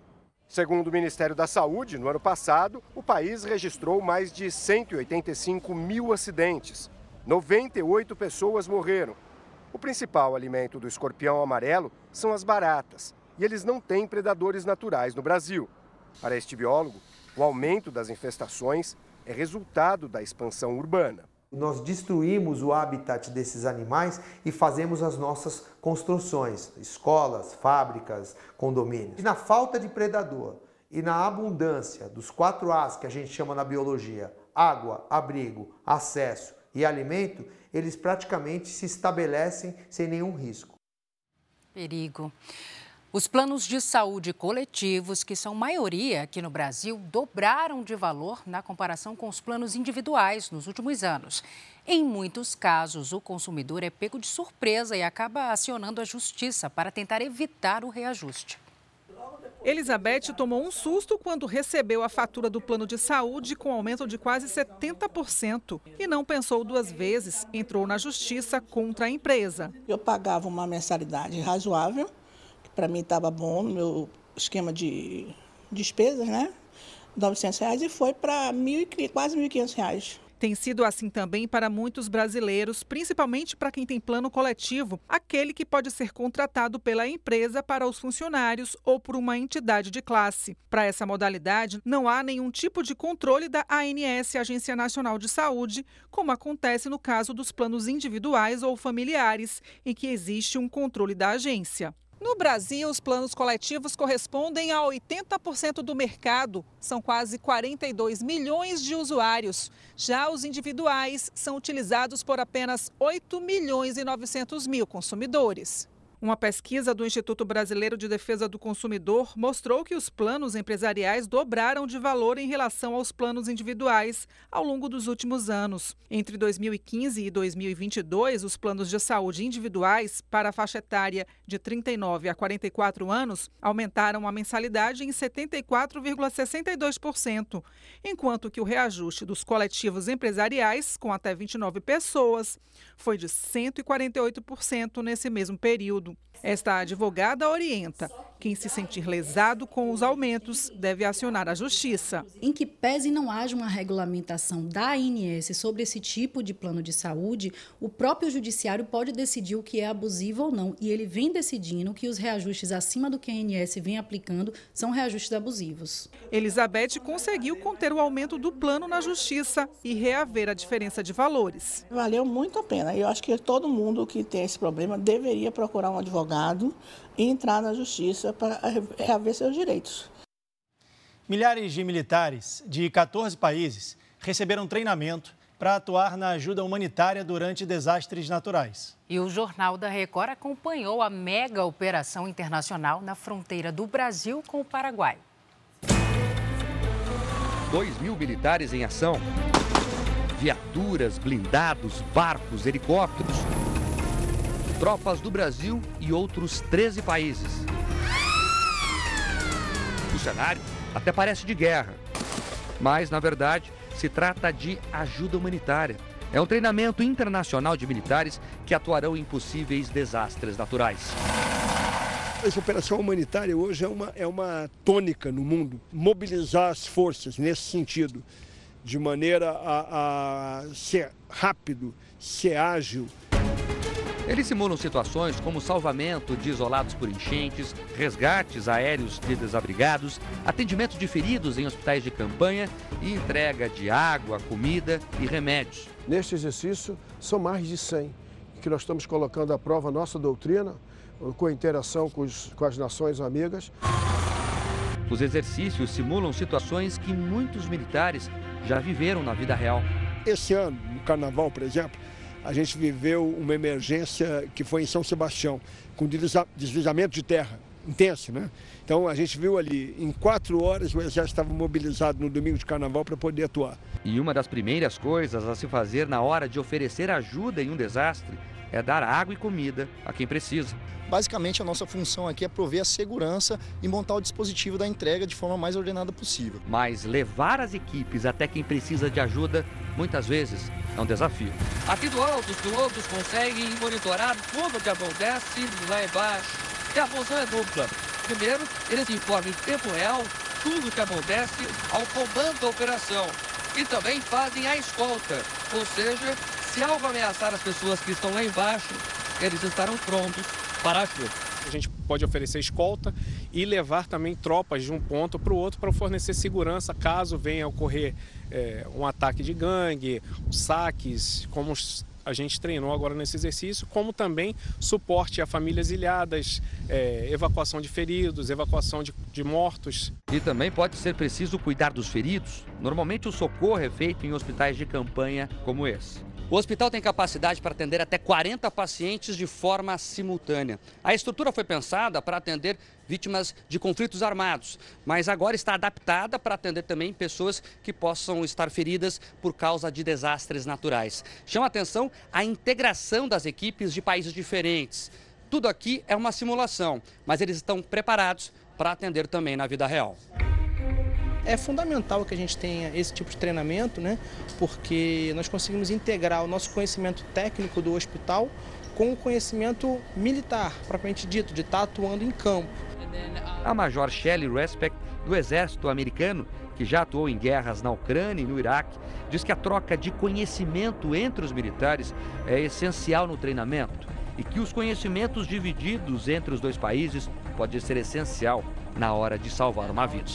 Segundo o Ministério da Saúde, no ano passado, o país registrou mais de 185 mil acidentes. 98 pessoas morreram. O principal alimento do escorpião amarelo são as baratas, e eles não têm predadores naturais no Brasil. Para este biólogo, o aumento das infestações é resultado da expansão urbana. Nós destruímos o habitat desses animais e fazemos as nossas construções, escolas, fábricas, condomínios. E na falta de predador e na abundância dos quatro As que a gente chama na biologia, água, abrigo, acesso e alimento, eles praticamente se estabelecem sem nenhum risco. Perigo. Os planos de saúde coletivos, que são maioria aqui no Brasil, dobraram de valor na comparação com os planos individuais nos últimos anos. Em muitos casos, o consumidor é pego de surpresa e acaba acionando a justiça para tentar evitar o reajuste. Elizabeth tomou um susto quando recebeu a fatura do plano de saúde com aumento de quase 70% e não pensou duas vezes, entrou na justiça contra a empresa. Eu pagava uma mensalidade razoável para mim estava bom no meu esquema de despesas, né? 900 reais e foi para quase 1.500 reais. Tem sido assim também para muitos brasileiros, principalmente para quem tem plano coletivo, aquele que pode ser contratado pela empresa para os funcionários ou por uma entidade de classe. Para essa modalidade, não há nenhum tipo de controle da ANS, Agência Nacional de Saúde, como acontece no caso dos planos individuais ou familiares, em que existe um controle da agência. No Brasil, os planos coletivos correspondem a 80% do mercado, são quase 42 milhões de usuários. Já os individuais são utilizados por apenas 8 milhões e 900 mil consumidores. Uma pesquisa do Instituto Brasileiro de Defesa do Consumidor mostrou que os planos empresariais dobraram de valor em relação aos planos individuais ao longo dos últimos anos. Entre 2015 e 2022, os planos de saúde individuais para a faixa etária de 39 a 44 anos aumentaram a mensalidade em 74,62%, enquanto que o reajuste dos coletivos empresariais, com até 29 pessoas, foi de 148% nesse mesmo período. Esta advogada orienta: quem se sentir lesado com os aumentos deve acionar a justiça. Em que pese não haja uma regulamentação da ANS sobre esse tipo de plano de saúde, o próprio judiciário pode decidir o que é abusivo ou não. E ele vem decidindo que os reajustes acima do que a ANS vem aplicando são reajustes abusivos. Elizabeth conseguiu conter o aumento do plano na justiça e reaver a diferença de valores. Valeu muito a pena. Eu acho que todo mundo que tem esse problema deveria procurar um advogado e entrar na justiça para reaver seus direitos. Milhares de militares de 14 países receberam treinamento para atuar na ajuda humanitária durante desastres naturais. E o Jornal da Record acompanhou a mega operação internacional na fronteira do Brasil com o Paraguai. Dois mil militares em ação. Viaturas, blindados, barcos, helicópteros tropas do Brasil e outros 13 países. O cenário até parece de guerra, mas na verdade se trata de ajuda humanitária. É um treinamento internacional de militares que atuarão em possíveis desastres naturais. Essa operação humanitária hoje é uma, é uma tônica no mundo. Mobilizar as forças nesse sentido, de maneira a, a ser rápido, ser ágil, eles simulam situações como salvamento de isolados por enchentes, resgates aéreos de desabrigados, atendimento de feridos em hospitais de campanha e entrega de água, comida e remédios. Neste exercício, são mais de 100 que nós estamos colocando à prova nossa doutrina, com a interação com, os, com as nações amigas. Os exercícios simulam situações que muitos militares já viveram na vida real. Esse ano, no Carnaval, por exemplo, a gente viveu uma emergência que foi em São Sebastião, com deslizamento de terra intenso, né? Então a gente viu ali, em quatro horas o exército estava mobilizado no domingo de carnaval para poder atuar. E uma das primeiras coisas a se fazer na hora de oferecer ajuda em um desastre é dar água e comida a quem precisa. Basicamente, a nossa função aqui é prover a segurança e montar o dispositivo da entrega de forma mais ordenada possível. Mas levar as equipes até quem precisa de ajuda, muitas vezes, é um desafio. Aqui do alto, os pilotos conseguem monitorar tudo o que acontece lá embaixo. E a função é dupla. Primeiro, eles informam em tempo real tudo o que acontece ao comando da operação. E também fazem a escolta, ou seja, se algo ameaçar as pessoas que estão lá embaixo, eles estarão prontos para a ajuda. A gente pode oferecer escolta e levar também tropas de um ponto para o outro para fornecer segurança caso venha a ocorrer é, um ataque de gangue, saques, como a gente treinou agora nesse exercício, como também suporte a famílias ilhadas, é, evacuação de feridos, evacuação de, de mortos. E também pode ser preciso cuidar dos feridos. Normalmente o socorro é feito em hospitais de campanha como esse. O hospital tem capacidade para atender até 40 pacientes de forma simultânea. A estrutura foi pensada para atender vítimas de conflitos armados, mas agora está adaptada para atender também pessoas que possam estar feridas por causa de desastres naturais. Chama atenção a integração das equipes de países diferentes. Tudo aqui é uma simulação, mas eles estão preparados para atender também na vida real é fundamental que a gente tenha esse tipo de treinamento, né? porque nós conseguimos integrar o nosso conhecimento técnico do hospital com o conhecimento militar, propriamente dito, de estar atuando em campo. A Major Shelley Respect, do Exército Americano, que já atuou em guerras na Ucrânia e no Iraque, diz que a troca de conhecimento entre os militares é essencial no treinamento e que os conhecimentos divididos entre os dois países pode ser essencial na hora de salvar uma vida.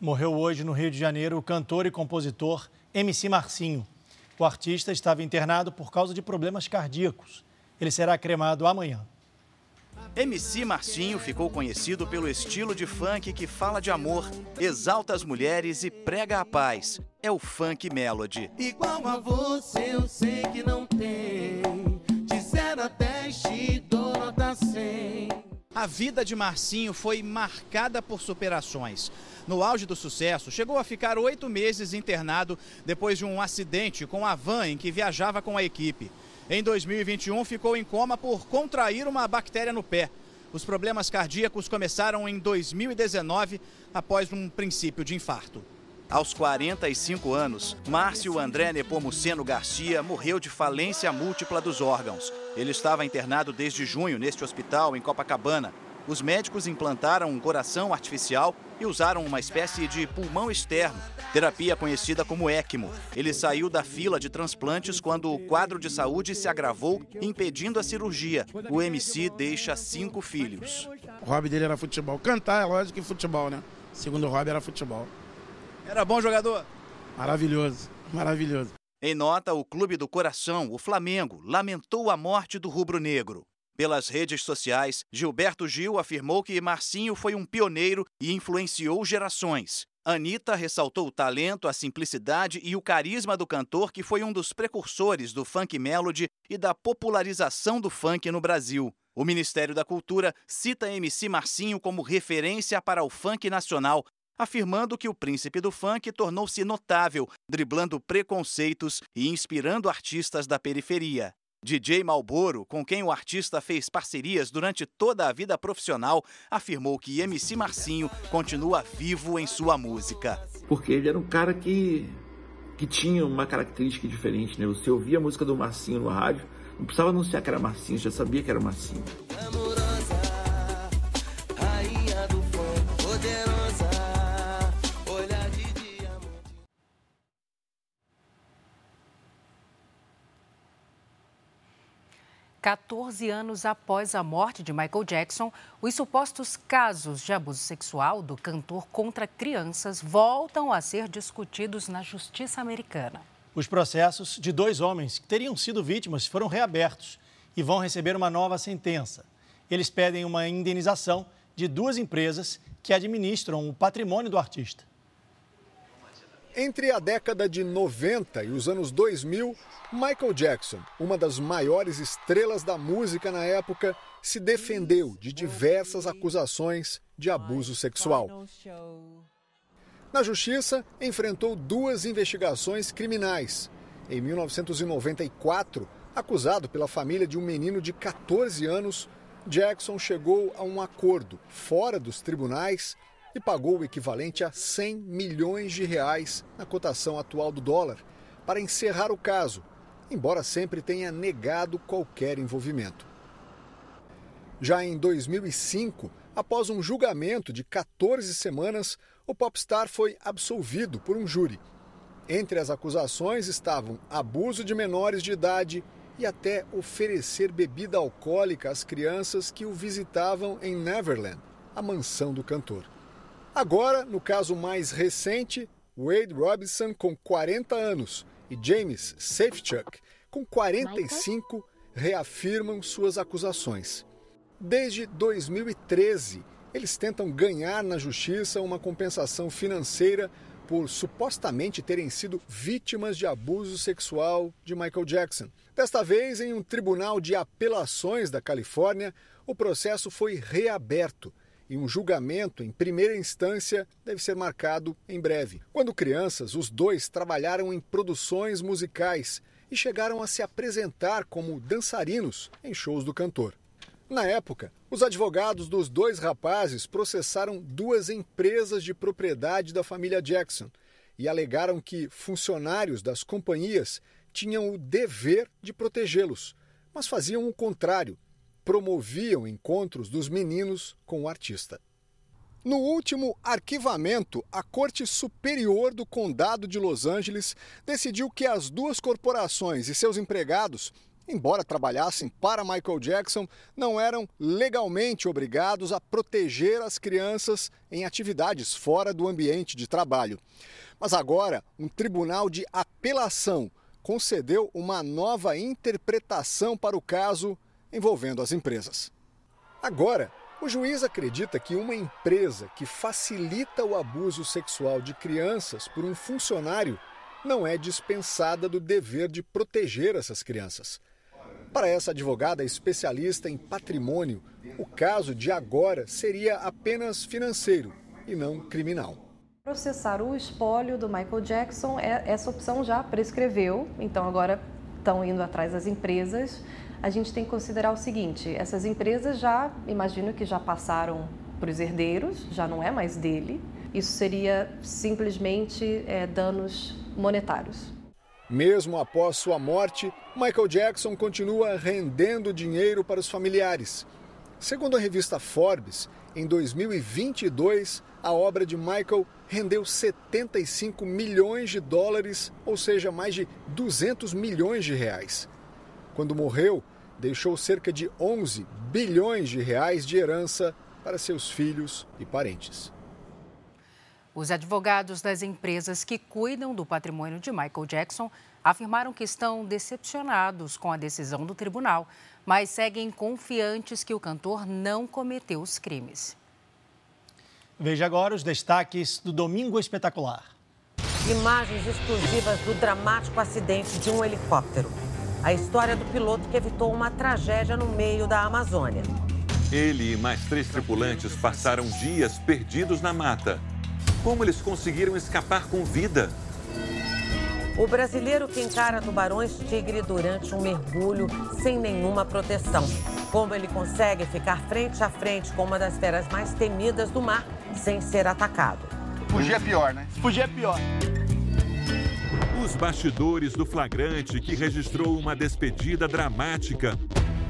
Morreu hoje no Rio de Janeiro o cantor e compositor MC Marcinho. O artista estava internado por causa de problemas cardíacos. Ele será cremado amanhã. MC Marcinho ficou conhecido pelo estilo de funk que fala de amor, exalta as mulheres e prega a paz. É o funk melody. Igual a você, eu sei que não tem. De 0 a 10 te dou nota 100. A vida de Marcinho foi marcada por superações. No auge do sucesso, chegou a ficar oito meses internado depois de um acidente com a van em que viajava com a equipe. Em 2021, ficou em coma por contrair uma bactéria no pé. Os problemas cardíacos começaram em 2019, após um princípio de infarto. Aos 45 anos, Márcio André Nepomuceno Garcia morreu de falência múltipla dos órgãos. Ele estava internado desde junho neste hospital em Copacabana. Os médicos implantaram um coração artificial e usaram uma espécie de pulmão externo, terapia conhecida como ECMO. Ele saiu da fila de transplantes quando o quadro de saúde se agravou, impedindo a cirurgia. O MC deixa cinco filhos. O hobby dele era futebol. Cantar, é lógico que futebol, né? Segundo hobby era futebol. Era bom jogador? Maravilhoso, maravilhoso. Em nota, o Clube do Coração, o Flamengo, lamentou a morte do rubro-negro. Pelas redes sociais, Gilberto Gil afirmou que Marcinho foi um pioneiro e influenciou gerações. Anitta ressaltou o talento, a simplicidade e o carisma do cantor, que foi um dos precursores do funk melody e da popularização do funk no Brasil. O Ministério da Cultura cita MC Marcinho como referência para o funk nacional, afirmando que o príncipe do funk tornou-se notável, driblando preconceitos e inspirando artistas da periferia. DJ Malboro, com quem o artista fez parcerias durante toda a vida profissional, afirmou que MC Marcinho continua vivo em sua música. Porque ele era um cara que, que tinha uma característica diferente, né? Você ouvia a música do Marcinho no rádio, não precisava anunciar que era Marcinho, já sabia que era Marcinho. 14 anos após a morte de Michael Jackson, os supostos casos de abuso sexual do cantor contra crianças voltam a ser discutidos na justiça americana. Os processos de dois homens que teriam sido vítimas foram reabertos e vão receber uma nova sentença. Eles pedem uma indenização de duas empresas que administram o patrimônio do artista. Entre a década de 90 e os anos 2000, Michael Jackson, uma das maiores estrelas da música na época, se defendeu de diversas acusações de abuso sexual. Na justiça, enfrentou duas investigações criminais. Em 1994, acusado pela família de um menino de 14 anos, Jackson chegou a um acordo fora dos tribunais e pagou o equivalente a 100 milhões de reais na cotação atual do dólar para encerrar o caso, embora sempre tenha negado qualquer envolvimento. Já em 2005, após um julgamento de 14 semanas, o popstar foi absolvido por um júri. Entre as acusações estavam abuso de menores de idade, e até oferecer bebida alcoólica às crianças que o visitavam em Neverland, a mansão do cantor. Agora, no caso mais recente, Wade Robinson, com 40 anos, e James Safechuck, com 45, reafirmam suas acusações. Desde 2013, eles tentam ganhar na justiça uma compensação financeira por supostamente terem sido vítimas de abuso sexual de Michael Jackson. Desta vez, em um tribunal de apelações da Califórnia, o processo foi reaberto e um julgamento em primeira instância deve ser marcado em breve. Quando crianças, os dois trabalharam em produções musicais e chegaram a se apresentar como dançarinos em shows do cantor. Na época, os advogados dos dois rapazes processaram duas empresas de propriedade da família Jackson e alegaram que funcionários das companhias tinham o dever de protegê-los, mas faziam o contrário, promoviam encontros dos meninos com o artista. No último arquivamento, a Corte Superior do Condado de Los Angeles decidiu que as duas corporações e seus empregados, embora trabalhassem para Michael Jackson, não eram legalmente obrigados a proteger as crianças em atividades fora do ambiente de trabalho. Mas agora, um tribunal de apelação concedeu uma nova interpretação para o caso envolvendo as empresas. Agora, o juiz acredita que uma empresa que facilita o abuso sexual de crianças por um funcionário não é dispensada do dever de proteger essas crianças. Para essa advogada especialista em patrimônio, o caso de agora seria apenas financeiro e não criminal. Processar o espólio do Michael Jackson, é, essa opção já prescreveu, então agora estão indo atrás das empresas a gente tem que considerar o seguinte: essas empresas já, imagino que já passaram para os herdeiros, já não é mais dele. Isso seria simplesmente é, danos monetários. Mesmo após sua morte, Michael Jackson continua rendendo dinheiro para os familiares. Segundo a revista Forbes, em 2022, a obra de Michael rendeu 75 milhões de dólares, ou seja, mais de 200 milhões de reais. Quando morreu, deixou cerca de 11 bilhões de reais de herança para seus filhos e parentes. Os advogados das empresas que cuidam do patrimônio de Michael Jackson afirmaram que estão decepcionados com a decisão do tribunal, mas seguem confiantes que o cantor não cometeu os crimes. Veja agora os destaques do Domingo Espetacular. Imagens exclusivas do dramático acidente de um helicóptero a história do piloto que evitou uma tragédia no meio da Amazônia. Ele e mais três tripulantes passaram dias perdidos na mata. Como eles conseguiram escapar com vida? O brasileiro que encara tubarões tigre durante um mergulho sem nenhuma proteção. Como ele consegue ficar frente a frente com uma das feras mais temidas do mar sem ser atacado. Fugir é pior, né? Fugir é pior. Os bastidores do flagrante que registrou uma despedida dramática.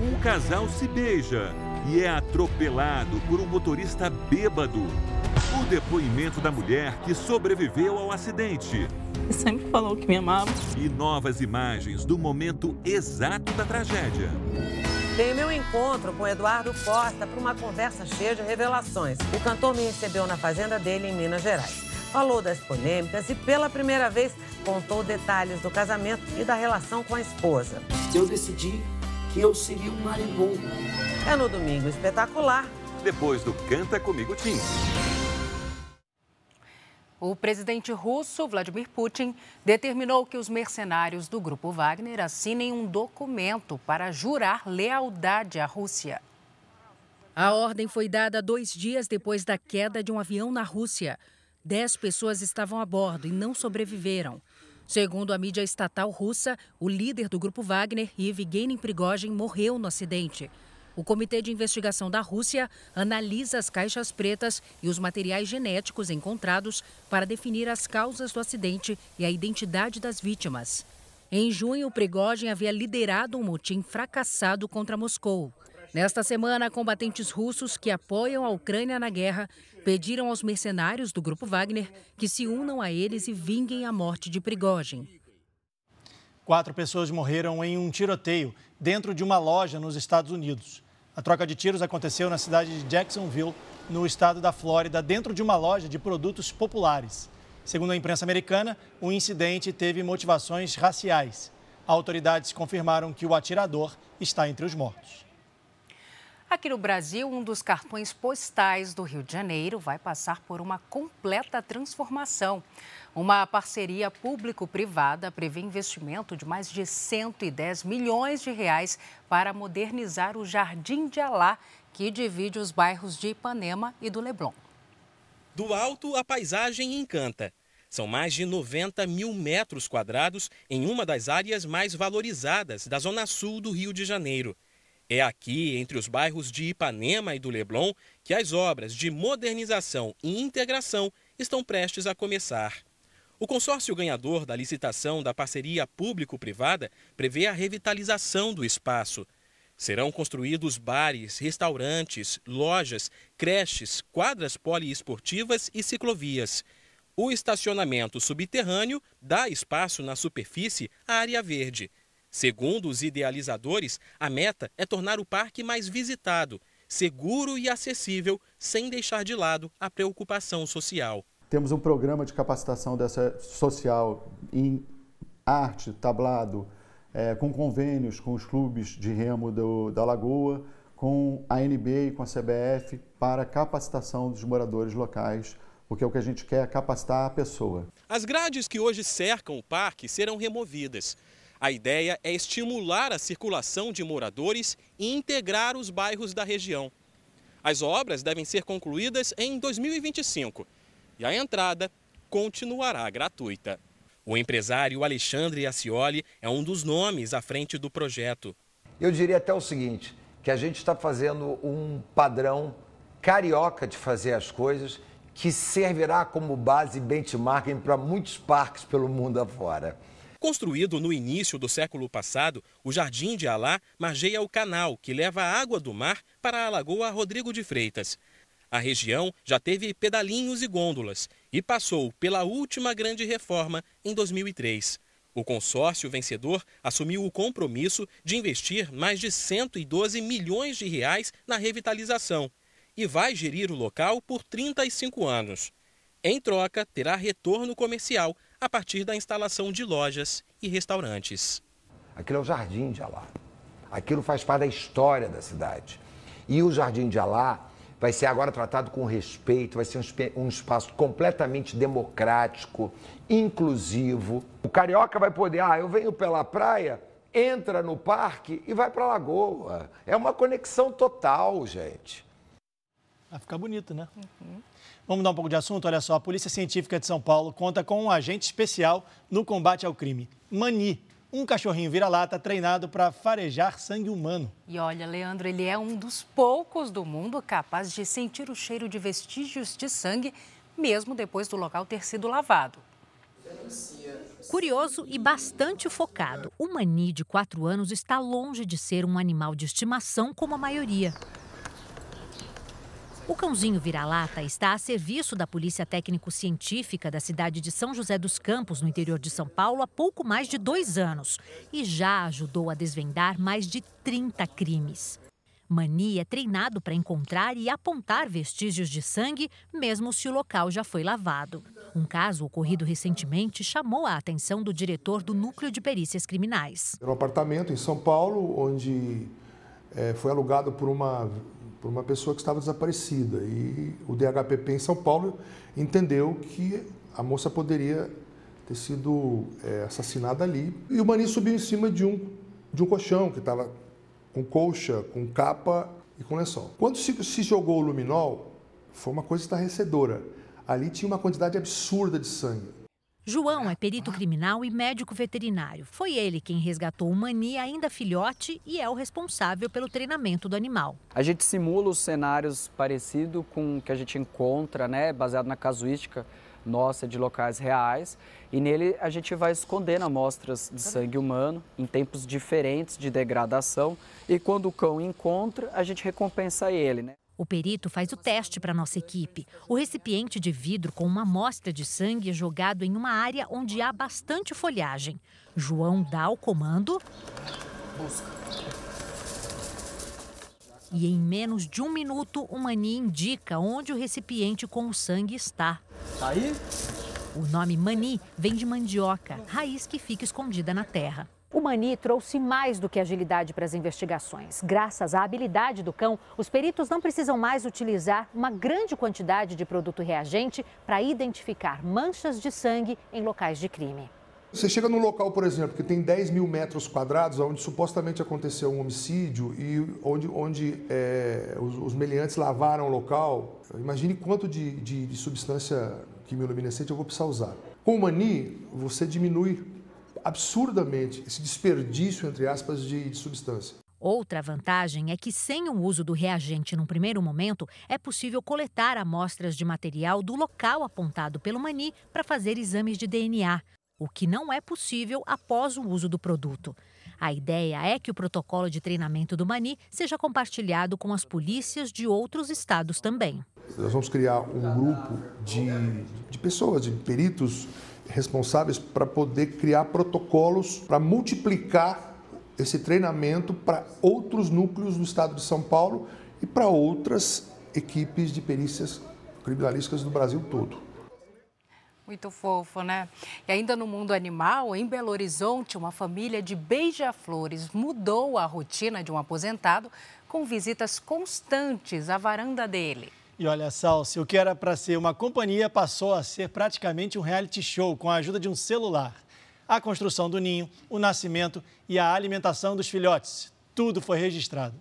Um casal se beija e é atropelado por um motorista bêbado. O depoimento da mulher que sobreviveu ao acidente. Ele sempre falou que me amava. E novas imagens do momento exato da tragédia. Tem meu encontro com Eduardo Costa para uma conversa cheia de revelações. O cantor me recebeu na fazenda dele em Minas Gerais falou das polêmicas e, pela primeira vez, contou detalhes do casamento e da relação com a esposa. Eu decidi que eu seria um marido bom. É no Domingo Espetacular. Depois do Canta Comigo Tim. O presidente russo, Vladimir Putin, determinou que os mercenários do grupo Wagner assinem um documento para jurar lealdade à Rússia. A ordem foi dada dois dias depois da queda de um avião na Rússia. Dez pessoas estavam a bordo e não sobreviveram. Segundo a mídia estatal russa, o líder do grupo Wagner, Yevgeny Prigozhin, morreu no acidente. O Comitê de Investigação da Rússia analisa as caixas pretas e os materiais genéticos encontrados para definir as causas do acidente e a identidade das vítimas. Em junho, Prigozhin havia liderado um motim fracassado contra Moscou. Nesta semana, combatentes russos que apoiam a Ucrânia na guerra pediram aos mercenários do grupo Wagner que se unam a eles e vinguem a morte de Prigogine. Quatro pessoas morreram em um tiroteio dentro de uma loja nos Estados Unidos. A troca de tiros aconteceu na cidade de Jacksonville, no estado da Flórida, dentro de uma loja de produtos populares. Segundo a imprensa americana, o incidente teve motivações raciais. Autoridades confirmaram que o atirador está entre os mortos. Aqui no Brasil, um dos cartões postais do Rio de Janeiro vai passar por uma completa transformação. Uma parceria público-privada prevê investimento de mais de 110 milhões de reais para modernizar o Jardim de Alá, que divide os bairros de Ipanema e do Leblon. Do alto, a paisagem encanta. São mais de 90 mil metros quadrados em uma das áreas mais valorizadas da zona sul do Rio de Janeiro. É aqui, entre os bairros de Ipanema e do Leblon, que as obras de modernização e integração estão prestes a começar. O consórcio ganhador da licitação da parceria público-privada prevê a revitalização do espaço. Serão construídos bares, restaurantes, lojas, creches, quadras poliesportivas e ciclovias. O estacionamento subterrâneo dá espaço na superfície à área verde. Segundo os idealizadores, a meta é tornar o parque mais visitado, seguro e acessível, sem deixar de lado a preocupação social. Temos um programa de capacitação dessa social em arte, tablado, é, com convênios com os clubes de remo do, da Lagoa, com a NB e com a CBF para capacitação dos moradores locais, porque é o que a gente quer é capacitar a pessoa. As grades que hoje cercam o parque serão removidas. A ideia é estimular a circulação de moradores e integrar os bairros da região. As obras devem ser concluídas em 2025 e a entrada continuará gratuita. O empresário Alexandre Acioli é um dos nomes à frente do projeto. Eu diria até o seguinte, que a gente está fazendo um padrão carioca de fazer as coisas que servirá como base benchmarking para muitos parques pelo mundo afora. Construído no início do século passado, o Jardim de Alá margeia o canal que leva a água do mar para a Lagoa Rodrigo de Freitas. A região já teve pedalinhos e gôndolas e passou pela última grande reforma em 2003. O consórcio vencedor assumiu o compromisso de investir mais de 112 milhões de reais na revitalização e vai gerir o local por 35 anos. Em troca, terá retorno comercial a partir da instalação de lojas e restaurantes. Aquilo é o Jardim de Alá. Aquilo faz parte da história da cidade. E o Jardim de Alá vai ser agora tratado com respeito, vai ser um, espaço completamente democrático, inclusivo. O carioca vai poder, ah, eu venho pela praia, entra no parque e vai para a lagoa. É uma conexão total, gente. Vai ficar bonito, né? Uhum. Vamos mudar um pouco de assunto? Olha só, a Polícia Científica de São Paulo conta com um agente especial no combate ao crime, Mani um cachorrinho vira-lata treinado para farejar sangue humano. E olha, Leandro, ele é um dos poucos do mundo capaz de sentir o cheiro de vestígios de sangue, mesmo depois do local ter sido lavado. Curioso e bastante focado, o Mani de 4 anos está longe de ser um animal de estimação como a maioria. O cãozinho vira-lata está a serviço da Polícia Técnico-Científica da cidade de São José dos Campos, no interior de São Paulo, há pouco mais de dois anos e já ajudou a desvendar mais de 30 crimes. Mani é treinado para encontrar e apontar vestígios de sangue, mesmo se o local já foi lavado. Um caso ocorrido recentemente chamou a atenção do diretor do Núcleo de Perícias Criminais. Era um apartamento em São Paulo, onde é, foi alugado por uma por uma pessoa que estava desaparecida. E o DHPP em São Paulo entendeu que a moça poderia ter sido é, assassinada ali. E o Mani subiu em cima de um, de um colchão que estava com colcha, com capa e com lençol. Quando se, se jogou o luminol, foi uma coisa estarrecedora. Ali tinha uma quantidade absurda de sangue. João é perito criminal e médico veterinário. Foi ele quem resgatou o Mani ainda filhote e é o responsável pelo treinamento do animal. A gente simula os cenários parecidos com o que a gente encontra, né, baseado na casuística nossa de locais reais. E nele a gente vai escondendo amostras de sangue humano em tempos diferentes de degradação. E quando o cão encontra, a gente recompensa ele. Né? O perito faz o teste para nossa equipe. O recipiente de vidro com uma amostra de sangue é jogado em uma área onde há bastante folhagem. João dá o comando. Busca. E em menos de um minuto, o Mani indica onde o recipiente com o sangue está. Tá aí? O nome Mani vem de mandioca, raiz que fica escondida na terra. O Mani trouxe mais do que agilidade para as investigações. Graças à habilidade do cão, os peritos não precisam mais utilizar uma grande quantidade de produto reagente para identificar manchas de sangue em locais de crime. Você chega num local, por exemplo, que tem 10 mil metros quadrados, onde supostamente aconteceu um homicídio e onde, onde é, os, os meliantes lavaram o local. Imagine quanto de, de, de substância quimiluminescente eu vou precisar usar. Com o Mani, você diminui absurdamente esse desperdício, entre aspas, de, de substância. Outra vantagem é que, sem o uso do reagente num primeiro momento, é possível coletar amostras de material do local apontado pelo Mani para fazer exames de DNA, o que não é possível após o uso do produto. A ideia é que o protocolo de treinamento do Mani seja compartilhado com as polícias de outros estados também. Nós vamos criar um grupo de, de pessoas, de peritos responsáveis para poder criar protocolos para multiplicar esse treinamento para outros núcleos do estado de São Paulo e para outras equipes de perícias criminalísticas do Brasil todo. Muito fofo, né? E ainda no mundo animal, em Belo Horizonte, uma família de beija-flores mudou a rotina de um aposentado com visitas constantes à varanda dele. E olha, Salsi, o que era para ser uma companhia passou a ser praticamente um reality show com a ajuda de um celular. A construção do ninho, o nascimento e a alimentação dos filhotes, tudo foi registrado.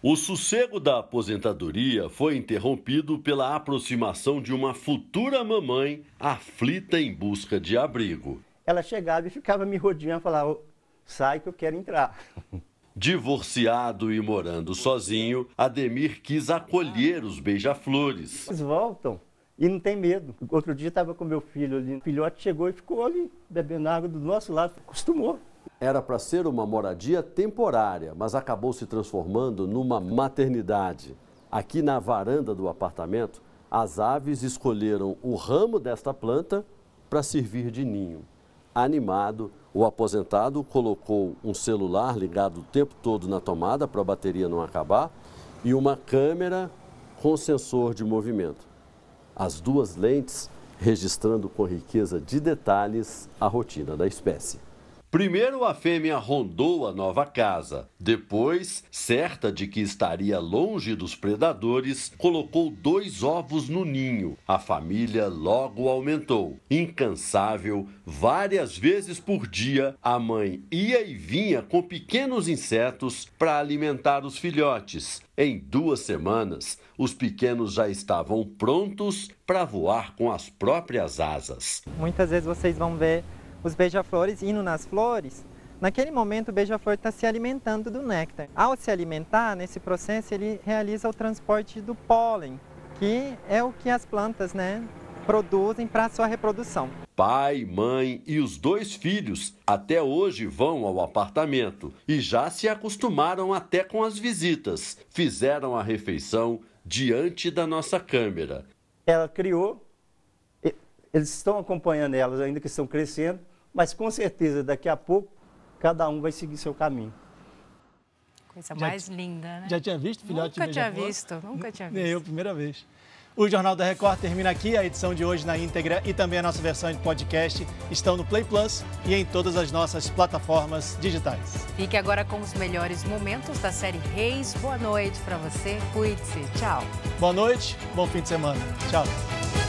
O sossego da aposentadoria foi interrompido pela aproximação de uma futura mamãe aflita em busca de abrigo. Ela chegava e ficava me rodeando e falava: sai que eu quero entrar. Divorciado e morando sozinho, Ademir quis acolher os beija-flores. Eles voltam e não tem medo. Outro dia estava com meu filho ali, o filhote chegou e ficou ali bebendo água do nosso lado, acostumou. Era para ser uma moradia temporária, mas acabou se transformando numa maternidade. Aqui na varanda do apartamento, as aves escolheram o ramo desta planta para servir de ninho. Animado, o aposentado colocou um celular ligado o tempo todo na tomada para a bateria não acabar e uma câmera com sensor de movimento. As duas lentes registrando com riqueza de detalhes a rotina da espécie. Primeiro a fêmea rondou a nova casa. Depois, certa de que estaria longe dos predadores, colocou dois ovos no ninho. A família logo aumentou. Incansável, várias vezes por dia, a mãe ia e vinha com pequenos insetos para alimentar os filhotes. Em duas semanas, os pequenos já estavam prontos para voar com as próprias asas. Muitas vezes vocês vão ver os beija-flores indo nas flores, naquele momento o beija-flor está se alimentando do néctar. Ao se alimentar, nesse processo ele realiza o transporte do pólen, que é o que as plantas né, produzem para a sua reprodução. Pai, mãe e os dois filhos até hoje vão ao apartamento e já se acostumaram até com as visitas. Fizeram a refeição diante da nossa câmera. Ela criou, eles estão acompanhando elas ainda que estão crescendo, mas com certeza daqui a pouco cada um vai seguir seu caminho. Coisa mais já, linda, né? Já tinha visto filhote Nunca tinha visto, nunca tinha visto. Nem eu, primeira vez. O Jornal da Record termina aqui. A edição de hoje na íntegra e também a nossa versão de podcast estão no Play Plus e em todas as nossas plataformas digitais. Fique agora com os melhores momentos da série Reis. Boa noite para você. Cuide-se. Tchau. Boa noite, bom fim de semana. Tchau.